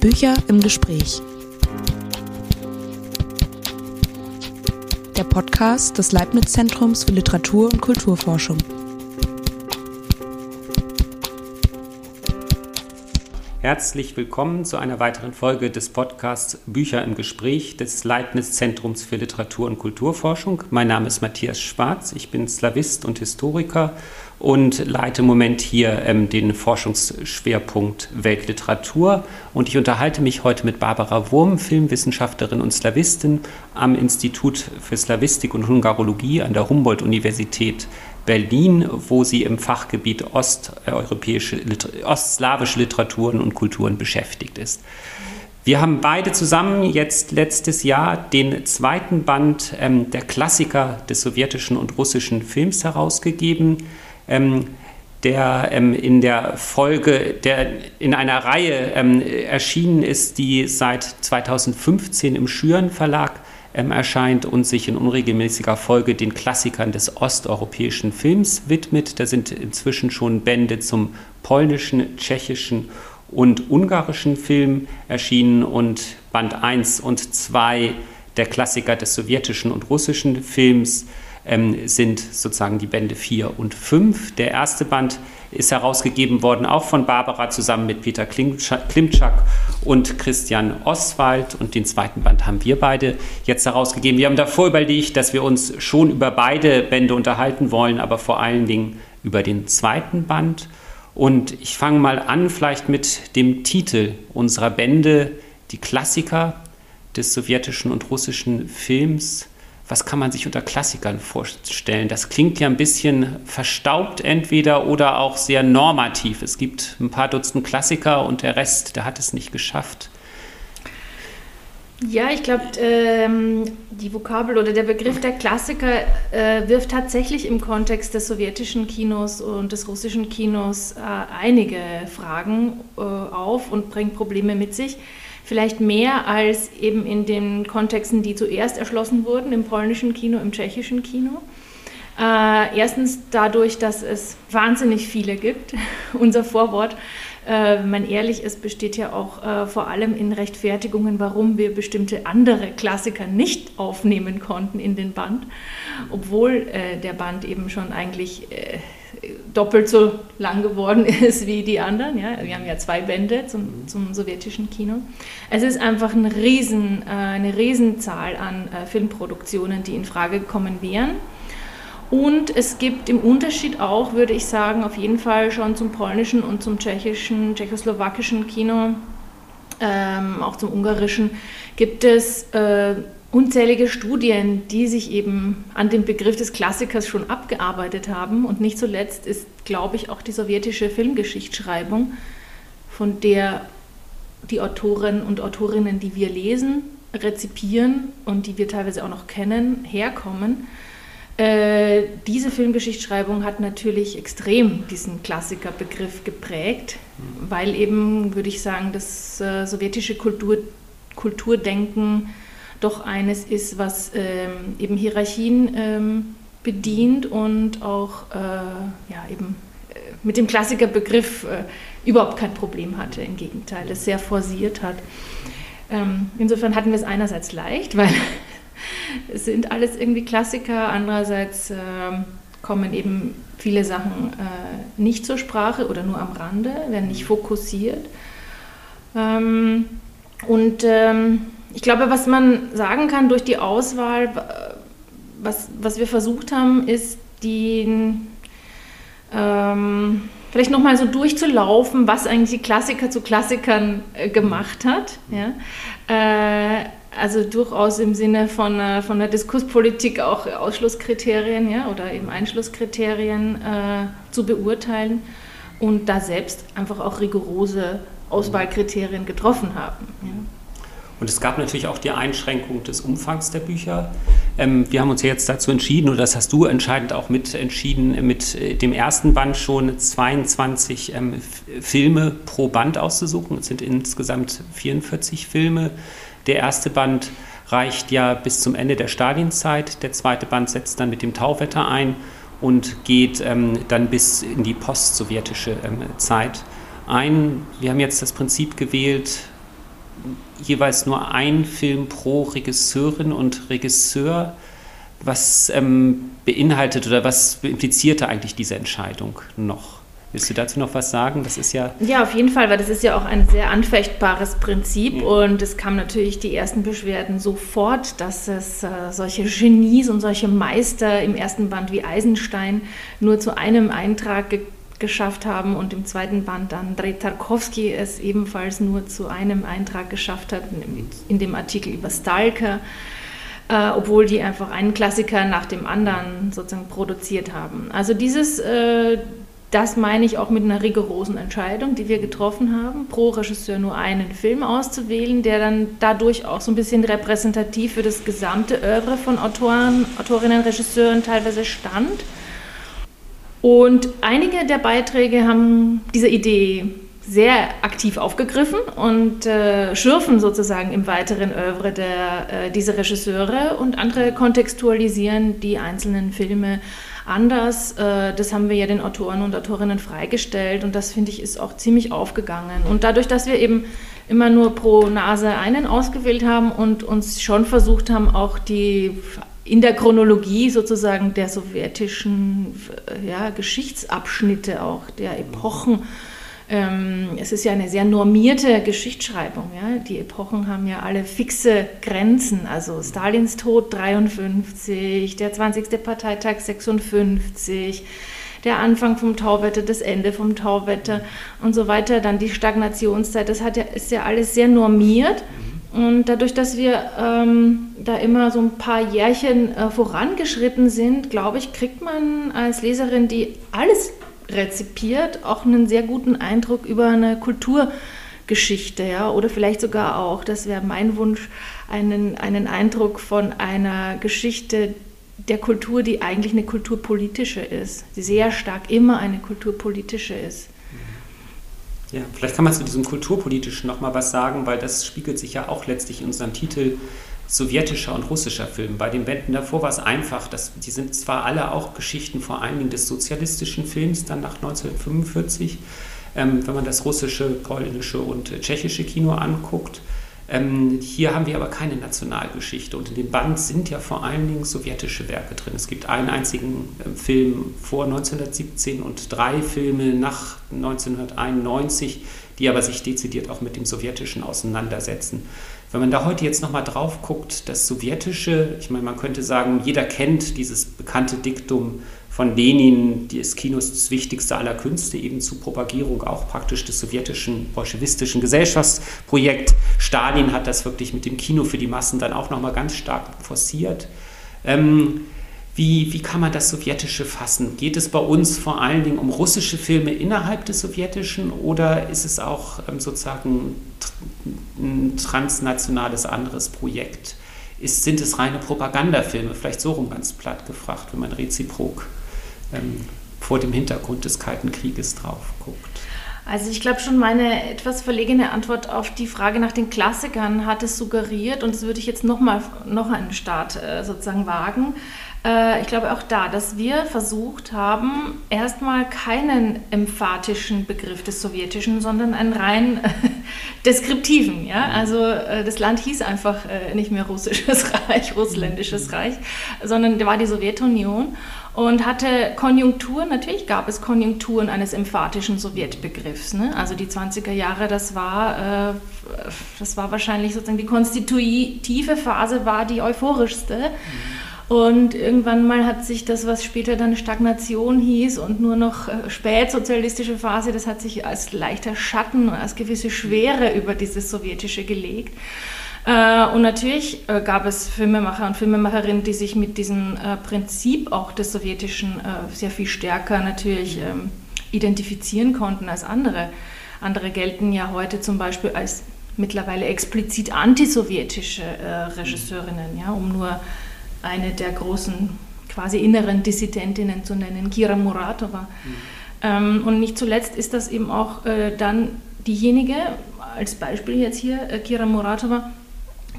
Bücher im Gespräch. Der Podcast des Leibniz-Zentrums für Literatur und Kulturforschung. Herzlich willkommen zu einer weiteren Folge des Podcasts Bücher im Gespräch des Leibniz Zentrums für Literatur und Kulturforschung. Mein Name ist Matthias Schwarz, ich bin Slavist und Historiker und leite im Moment hier ähm, den Forschungsschwerpunkt Weltliteratur. Und ich unterhalte mich heute mit Barbara Wurm, Filmwissenschaftlerin und Slawistin am Institut für Slawistik und Hungarologie an der Humboldt-Universität Berlin, wo sie im Fachgebiet osteuropäische, ostslawische Literaturen und Kulturen beschäftigt ist. Wir haben beide zusammen jetzt letztes Jahr den zweiten Band ähm, der Klassiker des sowjetischen und russischen Films herausgegeben, ähm, der ähm, in der Folge, der in einer Reihe ähm, erschienen ist, die seit 2015 im Schüren Verlag erscheint und sich in unregelmäßiger Folge den Klassikern des osteuropäischen Films widmet. Da sind inzwischen schon Bände zum polnischen, tschechischen und ungarischen Film erschienen und Band 1 und 2 der Klassiker des sowjetischen und russischen Films ähm, sind sozusagen die Bände 4 und 5. Der erste Band ist herausgegeben worden, auch von Barbara zusammen mit Peter Klimczak und Christian Oswald. Und den zweiten Band haben wir beide jetzt herausgegeben. Wir haben davor überlegt, dass wir uns schon über beide Bände unterhalten wollen, aber vor allen Dingen über den zweiten Band. Und ich fange mal an, vielleicht mit dem Titel unserer Bände, die Klassiker des sowjetischen und russischen Films was kann man sich unter Klassikern vorstellen? Das klingt ja ein bisschen verstaubt entweder oder auch sehr normativ. Es gibt ein paar Dutzend Klassiker und der Rest, der hat es nicht geschafft. Ja, ich glaube, ähm, die Vokabel oder der Begriff der Klassiker äh, wirft tatsächlich im Kontext des sowjetischen Kinos und des russischen Kinos äh, einige Fragen äh, auf und bringt Probleme mit sich vielleicht mehr als eben in den Kontexten, die zuerst erschlossen wurden, im polnischen Kino, im tschechischen Kino. Äh, erstens dadurch, dass es wahnsinnig viele gibt. Unser Vorwort, äh, wenn man ehrlich ist, besteht ja auch äh, vor allem in Rechtfertigungen, warum wir bestimmte andere Klassiker nicht aufnehmen konnten in den Band, obwohl äh, der Band eben schon eigentlich äh, doppelt so lang geworden ist wie die anderen. Ja? Wir haben ja zwei Bände zum, zum sowjetischen Kino. Es ist einfach ein Riesen, äh, eine Riesenzahl an äh, Filmproduktionen, die in Frage gekommen wären. Und es gibt im Unterschied auch, würde ich sagen, auf jeden Fall schon zum polnischen und zum tschechischen, tschechoslowakischen Kino, ähm, auch zum ungarischen, gibt es äh, unzählige Studien, die sich eben an dem Begriff des Klassikers schon abgearbeitet haben. Und nicht zuletzt ist, glaube ich, auch die sowjetische Filmgeschichtsschreibung, von der die Autoren und Autorinnen, die wir lesen, rezipieren und die wir teilweise auch noch kennen, herkommen. Äh, diese Filmgeschichtsschreibung hat natürlich extrem diesen Klassikerbegriff geprägt, weil eben, würde ich sagen, das äh, sowjetische Kultur, Kulturdenken doch eines ist, was ähm, eben Hierarchien ähm, bedient und auch äh, ja, eben äh, mit dem Klassikerbegriff äh, überhaupt kein Problem hatte. Im Gegenteil, das sehr forciert hat. Ähm, insofern hatten wir es einerseits leicht, weil es sind alles irgendwie Klassiker, andererseits ähm, kommen eben viele Sachen äh, nicht zur Sprache oder nur am Rande, werden nicht fokussiert. Ähm, und ähm, ich glaube, was man sagen kann durch die Auswahl, was, was wir versucht haben, ist den ähm, vielleicht nochmal so durchzulaufen, was eigentlich die Klassiker zu Klassikern äh, gemacht hat. Ja? Äh, also durchaus im Sinne von, äh, von der Diskurspolitik auch Ausschlusskriterien ja, oder eben Einschlusskriterien äh, zu beurteilen und da selbst einfach auch rigorose Auswahlkriterien getroffen haben. Ja. Und es gab natürlich auch die Einschränkung des Umfangs der Bücher. Ähm, wir haben uns jetzt dazu entschieden, oder das hast du entscheidend auch mit entschieden, mit äh, dem ersten Band schon 22 ähm, Filme pro Band auszusuchen. Es sind insgesamt 44 Filme. Der erste Band reicht ja bis zum Ende der Stalinzeit. Der zweite Band setzt dann mit dem Tauwetter ein und geht ähm, dann bis in die postsowjetische ähm, Zeit. ein, wir haben jetzt das Prinzip gewählt, jeweils nur ein Film pro Regisseurin und Regisseur. Was ähm, beinhaltet oder was implizierte eigentlich diese Entscheidung noch? Willst du dazu noch was sagen? Das ist ja. Ja, auf jeden Fall, weil das ist ja auch ein sehr anfechtbares Prinzip ja. und es kamen natürlich die ersten Beschwerden sofort, dass es äh, solche Genies und solche Meister im ersten Band wie Eisenstein nur zu einem Eintrag ge geschafft haben und im zweiten Band dann Andrei Tarkovsky es ebenfalls nur zu einem Eintrag geschafft hat, in dem Artikel über Stalker, äh, obwohl die einfach einen Klassiker nach dem anderen sozusagen produziert haben. Also dieses, äh, das meine ich auch mit einer rigorosen Entscheidung, die wir getroffen haben, pro Regisseur nur einen Film auszuwählen, der dann dadurch auch so ein bisschen repräsentativ für das gesamte Oeuvre von Autoren, Autorinnen, Regisseuren teilweise stand und einige der Beiträge haben diese Idee sehr aktiv aufgegriffen und äh, schürfen sozusagen im weiteren Oeuvre der, äh, dieser Regisseure und andere kontextualisieren die einzelnen Filme anders. Äh, das haben wir ja den Autoren und Autorinnen freigestellt und das finde ich ist auch ziemlich aufgegangen. Und dadurch, dass wir eben immer nur pro Nase einen ausgewählt haben und uns schon versucht haben, auch die in der Chronologie sozusagen der sowjetischen ja, Geschichtsabschnitte auch, der Epochen. Ähm, es ist ja eine sehr normierte Geschichtsschreibung. Ja? Die Epochen haben ja alle fixe Grenzen. Also Stalins Tod 53, der 20. Parteitag 56, der Anfang vom Tauwetter, das Ende vom Tauwetter und so weiter. Dann die Stagnationszeit. Das hat ja, ist ja alles sehr normiert. Und dadurch, dass wir ähm, da immer so ein paar Jährchen äh, vorangeschritten sind, glaube ich, kriegt man als Leserin, die alles rezipiert, auch einen sehr guten Eindruck über eine Kulturgeschichte, ja, oder vielleicht sogar auch, das wäre mein Wunsch, einen, einen Eindruck von einer Geschichte der Kultur, die eigentlich eine kulturpolitische ist, die sehr stark immer eine kulturpolitische ist. Ja, vielleicht kann man zu diesem Kulturpolitischen noch mal was sagen, weil das spiegelt sich ja auch letztlich in unserem Titel sowjetischer und russischer Film. Bei den Bänden davor war es einfach, dass, die sind zwar alle auch Geschichten vor allen Dingen des sozialistischen Films, dann nach 1945, ähm, wenn man das russische, polnische und tschechische Kino anguckt, ähm, hier haben wir aber keine Nationalgeschichte und in dem Band sind ja vor allen Dingen sowjetische Werke drin. Es gibt einen einzigen ähm, Film vor 1917 und drei Filme nach 1991, die aber sich dezidiert auch mit dem Sowjetischen auseinandersetzen. Wenn man da heute jetzt nochmal drauf guckt, das Sowjetische, ich meine, man könnte sagen, jeder kennt dieses bekannte Diktum, von Lenin des Kinos das wichtigste aller Künste, eben zur Propagierung auch praktisch des sowjetischen bolschewistischen Gesellschaftsprojekts. Stalin hat das wirklich mit dem Kino für die Massen dann auch nochmal ganz stark forciert. Ähm, wie, wie kann man das Sowjetische fassen? Geht es bei uns vor allen Dingen um russische Filme innerhalb des Sowjetischen oder ist es auch ähm, sozusagen ein transnationales anderes Projekt? Ist, sind es reine Propagandafilme? Vielleicht so rum ganz platt gefragt, wenn man reziprok ähm, vor dem Hintergrund des Kalten Krieges drauf guckt? Also ich glaube schon, meine etwas verlegene Antwort auf die Frage nach den Klassikern hat es suggeriert und das würde ich jetzt noch mal noch einen Start äh, sozusagen wagen. Äh, ich glaube auch da, dass wir versucht haben, erstmal keinen emphatischen Begriff des Sowjetischen, sondern einen rein äh, deskriptiven. Ja? Mhm. Also äh, das Land hieß einfach äh, nicht mehr Russisches Reich, Russländisches Reich, sondern war die Sowjetunion und hatte Konjunkturen, natürlich gab es Konjunkturen eines emphatischen Sowjetbegriffs. Ne? Also die 20er Jahre, das war, äh, das war wahrscheinlich sozusagen die konstitutive Phase, war die euphorischste. Und irgendwann mal hat sich das, was später dann Stagnation hieß und nur noch äh, spätsozialistische Phase, das hat sich als leichter Schatten, als gewisse Schwere über dieses Sowjetische gelegt. Äh, und natürlich äh, gab es Filmemacher und Filmemacherinnen, die sich mit diesem äh, Prinzip auch des Sowjetischen sehr viel stärker natürlich ähm, identifizieren konnten als andere. Andere gelten ja heute zum Beispiel als mittlerweile explizit antisowjetische Regisseurinnen, ja, um nur eine der großen quasi inneren Dissidentinnen zu nennen, Kira Muratova. Mhm. Ähm, und nicht zuletzt ist das eben auch dann diejenige, als Beispiel jetzt hier, Kira Muratova,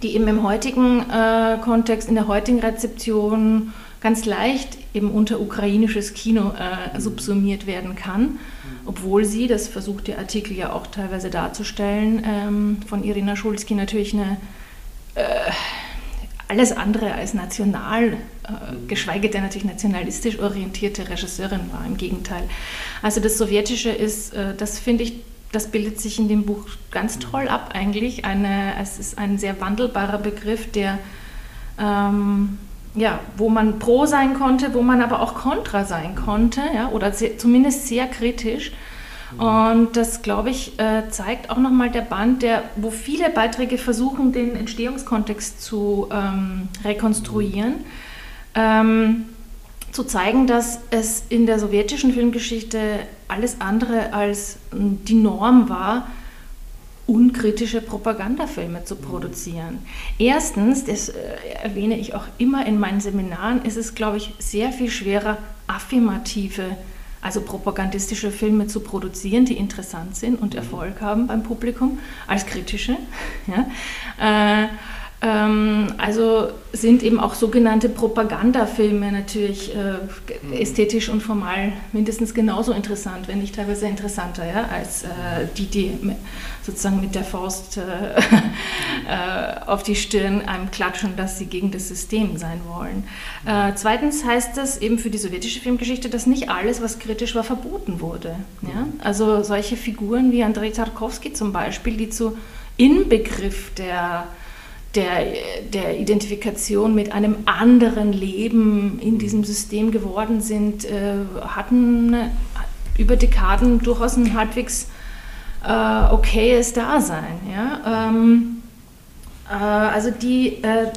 die eben im heutigen äh, Kontext, in der heutigen Rezeption ganz leicht eben unter ukrainisches Kino äh, subsumiert werden kann. obwohl sie, das versucht der Artikel ja auch teilweise darzustellen, ähm, von Irina Schulzki natürlich eine äh, alles andere als national, äh, geschweige denn natürlich nationalistisch orientierte Regisseurin war, im Gegenteil. Also das Sowjetische ist, äh, das finde ich, das bildet sich in dem Buch ganz toll ab eigentlich. Eine, es ist ein sehr wandelbarer Begriff, der ähm, ja, wo man pro sein konnte, wo man aber auch kontra sein konnte, ja, oder sehr, zumindest sehr kritisch. Und das, glaube ich, äh, zeigt auch nochmal der Band, der, wo viele Beiträge versuchen, den Entstehungskontext zu ähm, rekonstruieren, ähm, zu zeigen, dass es in der sowjetischen Filmgeschichte alles andere als die Norm war, unkritische Propagandafilme zu produzieren. Erstens, das äh, erwähne ich auch immer in meinen Seminaren, ist es, glaube ich, sehr viel schwerer, affirmative, also propagandistische Filme zu produzieren, die interessant sind und Erfolg haben beim Publikum, als kritische. Ja? Äh, ähm, also sind eben auch sogenannte Propagandafilme natürlich äh, mhm. ästhetisch und formal mindestens genauso interessant, wenn nicht teilweise interessanter, ja, als äh, die, die sozusagen mit der Faust äh, äh, auf die Stirn einem klatschen, dass sie gegen das System sein wollen. Äh, zweitens heißt das eben für die sowjetische Filmgeschichte, dass nicht alles, was kritisch war, verboten wurde. Ja? Also solche Figuren wie Andrei Tarkovsky zum Beispiel, die zu Inbegriff der der, der Identifikation mit einem anderen Leben in diesem System geworden sind, äh, hatten über Dekaden durchaus ein halbwegs äh, okayes Dasein. Ja? Ähm, äh, also die äh,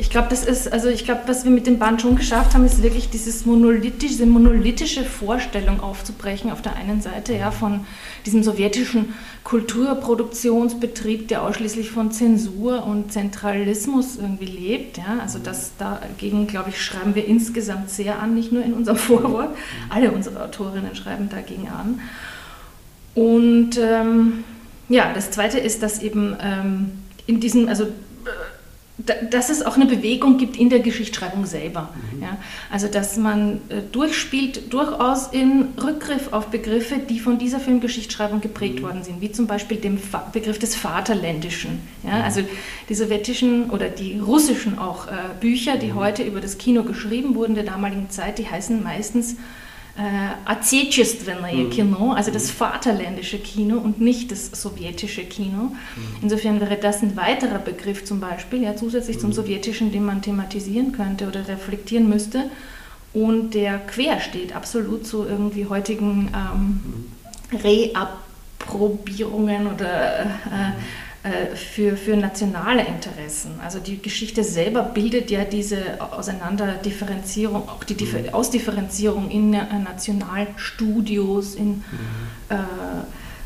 ich glaube, das ist, also ich glaube, was wir mit dem Band schon geschafft haben, ist wirklich dieses monolithische, diese monolithische Vorstellung aufzubrechen auf der einen Seite, ja, von diesem sowjetischen Kulturproduktionsbetrieb, der ausschließlich von Zensur und Zentralismus irgendwie lebt, ja. Also das dagegen, glaube ich, schreiben wir insgesamt sehr an, nicht nur in unserem Vorwort. Alle unsere Autorinnen schreiben dagegen an. Und ähm, ja, das Zweite ist, dass eben ähm, in diesem, also dass es auch eine Bewegung gibt in der Geschichtsschreibung selber. Mhm. Ja? Also dass man äh, durchspielt durchaus in Rückgriff auf Begriffe, die von dieser Filmgeschichtsschreibung geprägt mhm. worden sind, wie zum Beispiel dem Fa Begriff des Vaterländischen. Ja? Mhm. Also die sowjetischen oder die russischen auch äh, Bücher, die mhm. heute über das Kino geschrieben wurden der damaligen Zeit, die heißen meistens äh. Mhm. Kino, also das mhm. vaterländische Kino und nicht das sowjetische Kino. Mhm. Insofern wäre das ein weiterer Begriff zum Beispiel, ja, zusätzlich zum sowjetischen, den man thematisieren könnte oder reflektieren müsste. Und der quer steht absolut zu irgendwie heutigen ähm, Reapprobierungen oder äh, für, für nationale Interessen. Also die Geschichte selber bildet ja diese Auseinanderdifferenzierung, auch die mhm. Ausdifferenzierung in äh, Nationalstudios, in mhm. äh,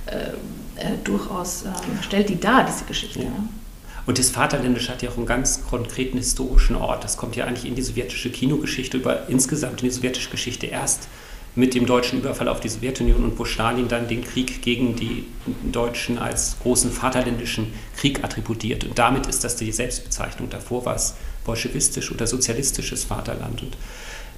äh, äh, durchaus ähm, stellt die dar, diese Geschichte. Ja. Und das Vaterländische hat ja auch einen ganz konkreten historischen Ort. Das kommt ja eigentlich in die sowjetische Kinogeschichte über insgesamt in die sowjetische Geschichte erst mit dem deutschen Überfall auf die Sowjetunion und wo Stalin dann den Krieg gegen die Deutschen als großen vaterländischen Krieg attributiert. Und damit ist das die Selbstbezeichnung. Davor war es bolschewistisch oder sozialistisches Vaterland. Und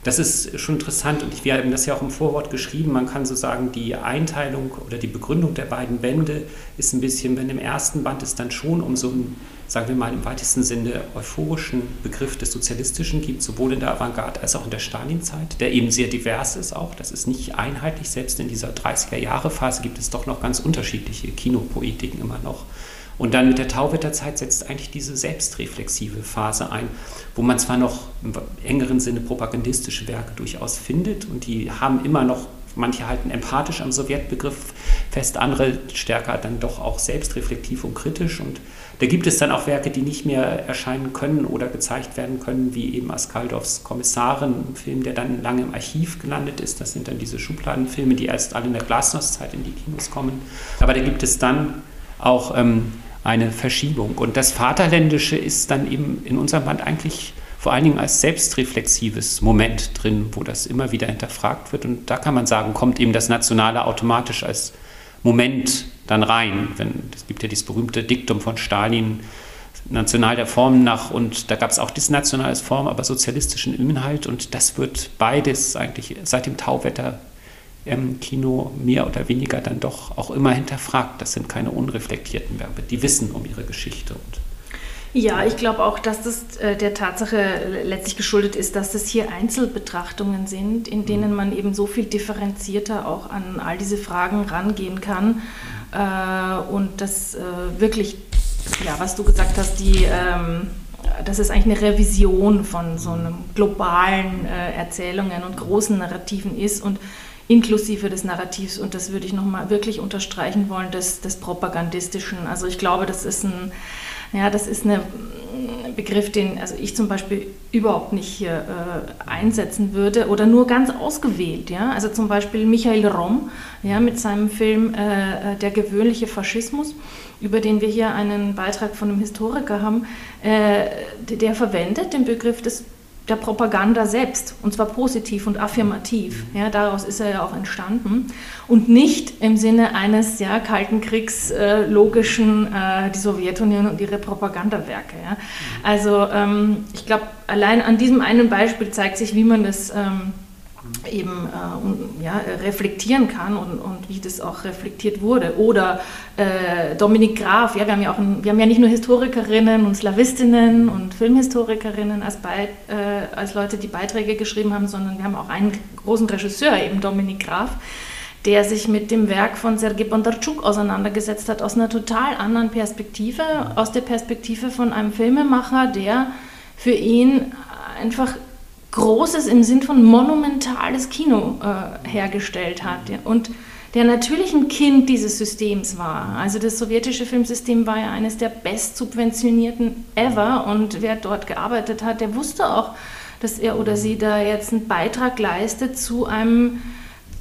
das ist schon interessant und wir haben das ja auch im Vorwort geschrieben. Man kann so sagen, die Einteilung oder die Begründung der beiden Bände ist ein bisschen, wenn im ersten Band es dann schon um so einen, sagen wir mal im weitesten Sinne, euphorischen Begriff des Sozialistischen gibt, sowohl in der Avantgarde als auch in der Stalinzeit, der eben sehr divers ist auch. Das ist nicht einheitlich. Selbst in dieser 30er-Jahre-Phase gibt es doch noch ganz unterschiedliche Kinopoetiken immer noch. Und dann mit der Tauwetterzeit setzt eigentlich diese selbstreflexive Phase ein, wo man zwar noch im engeren Sinne propagandistische Werke durchaus findet und die haben immer noch, manche halten empathisch am Sowjetbegriff fest, andere stärker dann doch auch selbstreflektiv und kritisch und da gibt es dann auch Werke, die nicht mehr erscheinen können oder gezeigt werden können, wie eben Askaldovs Kommissarin, ein Film, der dann lange im Archiv gelandet ist. Das sind dann diese Schubladenfilme, die erst alle in der Glasnostzeit in die Kinos kommen. Aber da gibt es dann auch ähm, eine Verschiebung. Und das Vaterländische ist dann eben in unserem Band eigentlich vor allen Dingen als selbstreflexives Moment drin, wo das immer wieder hinterfragt wird. Und da kann man sagen, kommt eben das Nationale automatisch als Moment dann rein. Wenn, es gibt ja dieses berühmte Diktum von Stalin, national der Form nach, und da gab es auch das nationales Form, aber sozialistischen Inhalt. Und das wird beides eigentlich seit dem Tauwetter ähm, Kino mehr oder weniger dann doch auch immer hinterfragt. Das sind keine unreflektierten Werbe, die wissen um ihre Geschichte und ja, ich glaube auch, dass das äh, der Tatsache letztlich geschuldet ist, dass das hier Einzelbetrachtungen sind, in denen man eben so viel differenzierter auch an all diese Fragen rangehen kann und das äh, wirklich, ja, was du gesagt hast, die, ähm, das ist eigentlich eine Revision von so einem globalen äh, Erzählungen und großen Narrativen ist und inklusive des Narrativs und das würde ich nochmal wirklich unterstreichen wollen, des, des Propagandistischen. Also ich glaube, das ist ein ja, das ist ein Begriff, den also ich zum Beispiel überhaupt nicht hier äh, einsetzen würde oder nur ganz ausgewählt. Ja? Also zum Beispiel Michael Rom ja, mit seinem Film äh, äh Der gewöhnliche Faschismus, über den wir hier einen Beitrag von einem Historiker haben, äh, der, der verwendet den Begriff des der Propaganda selbst, und zwar positiv und affirmativ. Ja, daraus ist er ja auch entstanden. Und nicht im Sinne eines ja, Kalten Kriegs äh, logischen, äh, die Sowjetunion und ihre Propagandawerke. Ja. Also ähm, ich glaube, allein an diesem einen Beispiel zeigt sich, wie man das ähm, eben äh, ja, reflektieren kann und, und, wie das auch reflektiert wurde. Oder äh, Dominik Graf, ja, wir, haben ja auch ein, wir haben ja nicht nur Historikerinnen und Slawistinnen und Filmhistorikerinnen als, Be äh, als Leute, die Beiträge geschrieben haben, sondern wir haben auch einen großen Regisseur, eben Dominik Graf, der sich mit dem Werk von Sergei Bondarchuk auseinandergesetzt hat, aus einer total anderen Perspektive, aus der Perspektive von einem Filmemacher, der für ihn einfach großes im Sinn von monumentales Kino äh, hergestellt hat. Und der natürlich ein Kind dieses Systems war. Also das sowjetische Filmsystem war ja eines der best subventionierten ever und wer dort gearbeitet hat, der wusste auch, dass er oder sie da jetzt einen Beitrag leistet zu einem,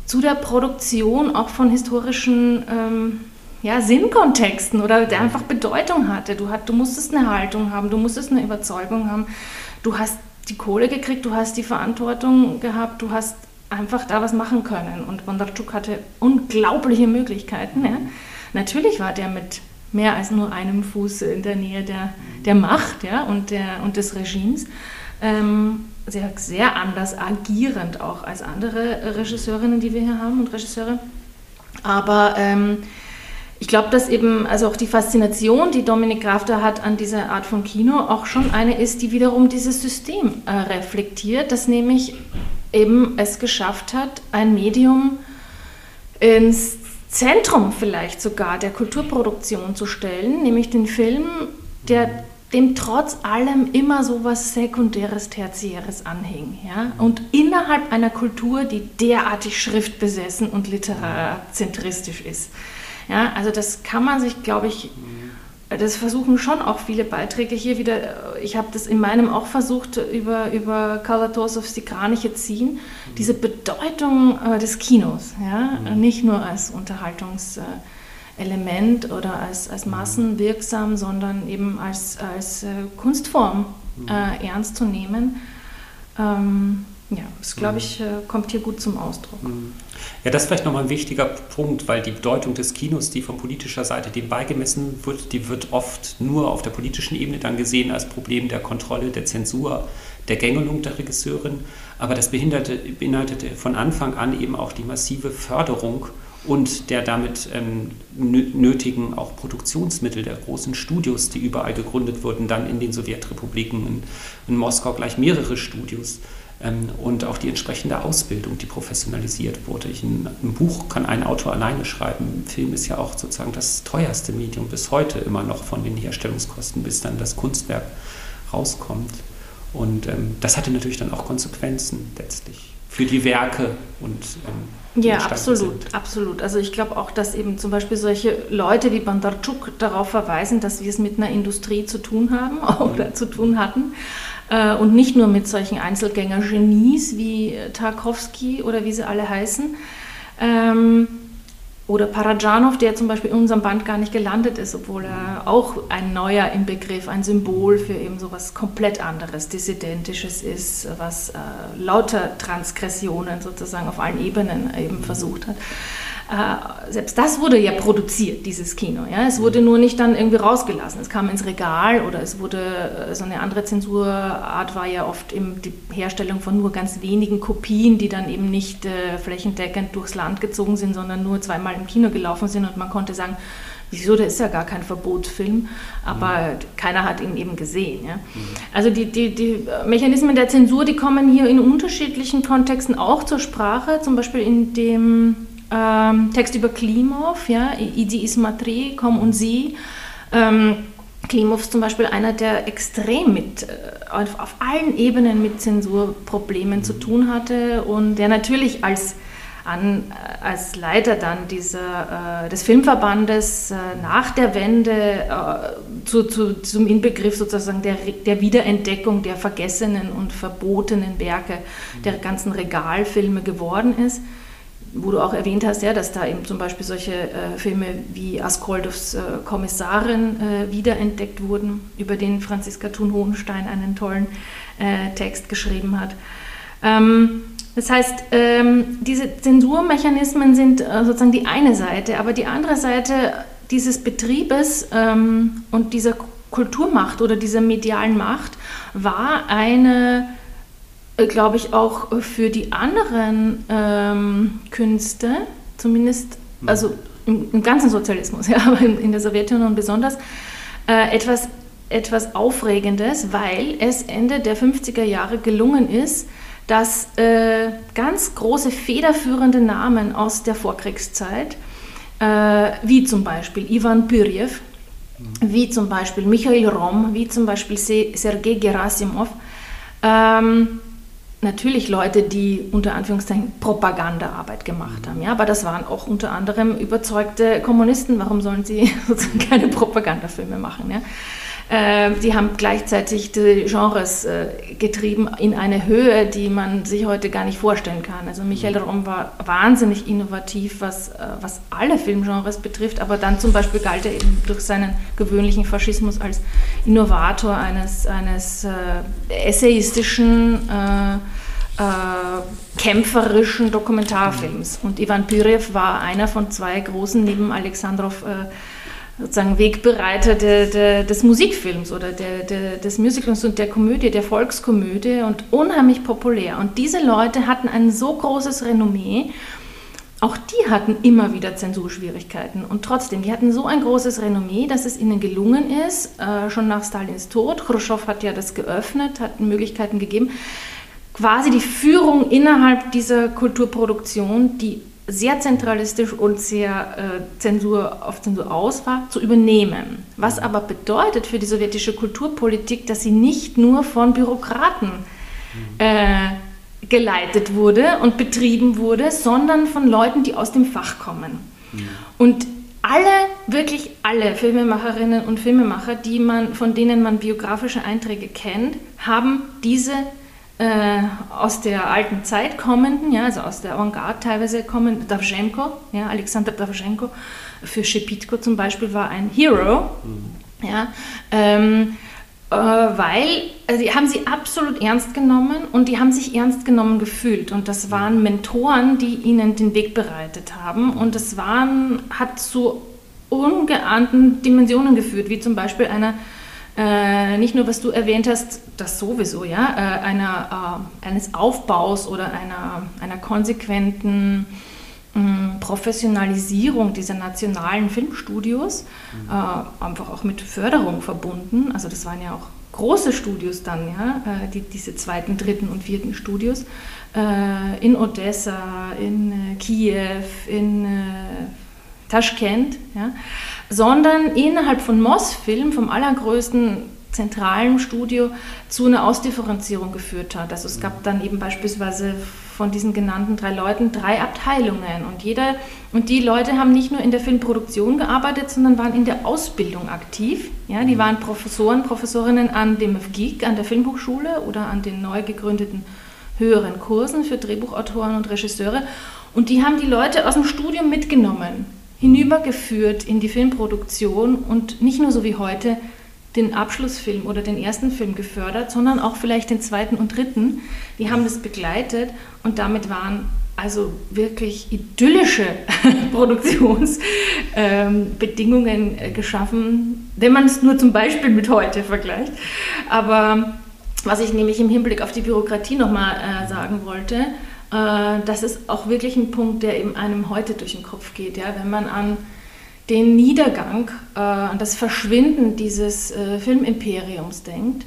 zu der Produktion auch von historischen ähm, ja, Sinnkontexten oder der einfach Bedeutung hatte. Du, hat, du musstest eine Haltung haben, du musstest eine Überzeugung haben, du hast die Kohle gekriegt, du hast die Verantwortung gehabt, du hast einfach da was machen können. Und Bondarchuk hatte unglaubliche Möglichkeiten. Ja. Natürlich war der mit mehr als nur einem Fuß in der Nähe der, der Macht ja, und, der, und des Regimes. Ähm, sehr, sehr anders agierend auch als andere Regisseurinnen, die wir hier haben und Regisseure. Aber ähm, ich glaube, dass eben, also auch die Faszination, die Dominik Graf da hat an dieser Art von Kino, auch schon eine ist, die wiederum dieses System äh, reflektiert, das nämlich eben es geschafft hat, ein Medium ins Zentrum vielleicht sogar der Kulturproduktion zu stellen, nämlich den Film, der dem trotz allem immer so was Sekundäres, Tertiäres anhing. Ja? Und innerhalb einer Kultur, die derartig schriftbesessen und literarzentristisch ist. Ja, also das kann man sich, glaube ich, das versuchen schon auch viele Beiträge hier wieder. Ich habe das in meinem auch versucht, über, über Kalatosovs Die Kraniche ziehen. Diese Bedeutung äh, des Kinos, ja? Mhm. nicht nur als Unterhaltungselement oder als, als massenwirksam, sondern eben als, als äh, Kunstform mhm. äh, ernst zu nehmen. Ähm, ja, das glaube ich, äh, kommt hier gut zum Ausdruck. Mhm. Ja, das ist vielleicht nochmal ein wichtiger Punkt, weil die Bedeutung des Kinos, die von politischer Seite dem beigemessen wird, die wird oft nur auf der politischen Ebene dann gesehen als Problem der Kontrolle, der Zensur, der Gängelung der Regisseurin. Aber das beinhaltete von Anfang an eben auch die massive Förderung und der damit ähm, nötigen auch Produktionsmittel der großen Studios, die überall gegründet wurden, dann in den Sowjetrepubliken, in, in Moskau gleich mehrere Studios und auch die entsprechende Ausbildung, die professionalisiert wurde. Ich, ein, ein, Buch kann ein Autor alleine schreiben. Ein Film ist ja auch sozusagen das teuerste Medium bis heute immer noch von den Herstellungskosten, bis dann das Kunstwerk rauskommt. Und ähm, das hatte natürlich dann auch Konsequenzen letztlich für die Werke und ähm, ja, absolut, sind. absolut. Also ich glaube auch, dass eben zum Beispiel solche Leute wie Bandarchuk darauf verweisen, dass wir es mit einer Industrie zu tun haben oder mhm. zu tun hatten und nicht nur mit solchen Einzelgänger-Genies wie Tarkovsky oder wie sie alle heißen. Ähm, oder Parajanov, der zum Beispiel in unserem Band gar nicht gelandet ist, obwohl er auch ein neuer im Begriff, ein Symbol für eben so was komplett anderes, Dissidentisches ist, was äh, lauter Transgressionen sozusagen auf allen Ebenen eben versucht hat. Äh, selbst das wurde ja produziert, dieses Kino. Ja? Es wurde nur nicht dann irgendwie rausgelassen. Es kam ins Regal oder es wurde, äh, so eine andere Zensurart war ja oft eben die Herstellung von nur ganz wenigen Kopien, die dann eben nicht äh, flächendeckend durchs Land gezogen sind, sondern nur zweimal im Kino gelaufen sind und man konnte sagen, wieso, der ist ja gar kein Verbotsfilm, aber mhm. keiner hat ihn eben gesehen. Ja? Mhm. Also die, die, die Mechanismen der Zensur, die kommen hier in unterschiedlichen Kontexten auch zur Sprache, zum Beispiel in dem ähm, Text über Klimov, ja, Idi Ismatri, Komm und Sie. Ähm, Klimov zum Beispiel einer, der extrem mit, äh, auf, auf allen Ebenen mit Zensurproblemen zu tun hatte und der natürlich als an, äh, als Leiter dann dieser, äh, des Filmverbandes äh, nach der Wende äh, zu, zu, zum Inbegriff sozusagen der, der Wiederentdeckung der vergessenen und verbotenen Werke der ganzen Regalfilme geworden ist. Wo du auch erwähnt hast, ja, dass da eben zum Beispiel solche äh, Filme wie Askoldovs äh, Kommissarin wiederentdeckt wurden, über den Franziska Thun-Hohenstein einen tollen Text geschrieben hat. Ähm, das heißt, ähm, diese Zensurmechanismen sind äh, sozusagen die eine Seite, aber die andere Seite dieses Betriebes ähm, und dieser Kulturmacht oder dieser medialen Macht war eine, äh, glaube ich, auch für die anderen ähm, Künste, zumindest, mhm. also im, im, ganzen Sozialismus, ja, aber in, in der Sowjetunion besonders, äh, etwas, etwas Aufregendes, weil es Ende der 50er Jahre gelungen ist, dass äh, ganz große federführende Namen aus der Vorkriegszeit, äh, wie zum Beispiel Ivan Pyrjev, mhm. wie zum Beispiel Michael Rom, wie zum Beispiel Sergei Gerasimov, ähm, natürlich Leute, die unter Anführungszeichen Propagandaarbeit gemacht haben. Ja, aber das waren auch unter anderem überzeugte Kommunisten. Warum sollen sie keine Propagandafilme machen? Ja? Äh, die haben gleichzeitig die Genres äh, getrieben in eine Höhe, die man sich heute gar nicht vorstellen kann. Also Michael Rom war wahnsinnig innovativ, was, äh, was alle Filmgenres betrifft, aber dann zum Beispiel galt er eben durch seinen gewöhnlichen Faschismus als Innovator eines, eines essayistischen äh, kämpferischen Dokumentarfilms. Und Ivan Pyrev war einer von zwei großen, neben Alexandrov, äh, sozusagen Wegbereiter de, de, des Musikfilms oder de, des Musicals und der Komödie, der Volkskomödie und unheimlich populär. Und diese Leute hatten ein so großes Renommee, auch die hatten immer wieder Zensurschwierigkeiten. Und trotzdem, die hatten so ein großes Renommee, dass es ihnen gelungen ist, äh, schon nach Stalins Tod, Khrushchev hat ja das geöffnet, hat Möglichkeiten gegeben, quasi die Führung innerhalb dieser Kulturproduktion, die sehr zentralistisch und sehr äh, Zensur auf Zensur aus war, zu übernehmen. Was aber bedeutet für die sowjetische Kulturpolitik, dass sie nicht nur von Bürokraten äh, geleitet wurde und betrieben wurde, sondern von Leuten, die aus dem Fach kommen. Und alle, wirklich alle Filmemacherinnen und Filmemacher, die man, von denen man biografische Einträge kennt, haben diese äh, aus der alten Zeit kommenden, ja, also aus der Avantgarde teilweise kommen, Davzhenko, ja, Alexander Davzhenko, für Schepitko zum Beispiel war ein Hero, mhm. ja, ähm, äh, weil also die haben sie absolut ernst genommen und die haben sich ernst genommen gefühlt und das waren Mentoren, die ihnen den Weg bereitet haben und das waren, hat zu ungeahnten Dimensionen geführt, wie zum Beispiel einer äh, nicht nur, was du erwähnt hast, das sowieso, ja, äh, einer, äh, eines Aufbaus oder einer, einer konsequenten mh, Professionalisierung dieser nationalen Filmstudios, mhm. Äh, einfach auch mit Förderung verbunden. Also das waren ja auch große Studios dann, ja, äh, die, diese zweiten, dritten und vierten Studios in Odessa, in Kiew, in Taschkent, ja, sondern innerhalb von Mosfilm, vom allergrößten zentralen Studio, zu einer Ausdifferenzierung geführt hat. Also es gab dann eben beispielsweise von diesen genannten drei Leuten drei Abteilungen und jeder und die Leute haben nicht nur in der Filmproduktion gearbeitet, sondern waren in der Ausbildung aktiv. Ja, die waren Professoren, Professorinnen an dem FGIG, an der Filmhochschule oder an den neu gegründeten höheren Kursen für Drehbuchautoren und Regisseure und die haben die Leute aus dem Studium mitgenommen hinübergeführt in die Filmproduktion und nicht nur so wie heute den Abschlussfilm oder den ersten Film gefördert, sondern auch vielleicht den zweiten und dritten. Die haben das begleitet und damit waren also wirklich idyllische Produktionsbedingungen äh, geschaffen, wenn man es nur zum Beispiel mit heute vergleicht. Aber was ich nämlich im Hinblick auf die Bürokratie nochmal äh, sagen wollte, das ist auch wirklich ein Punkt, der eben einem heute durch den Kopf geht. Ja? Wenn man an den Niedergang, äh, an das Verschwinden dieses äh, Filmimperiums denkt,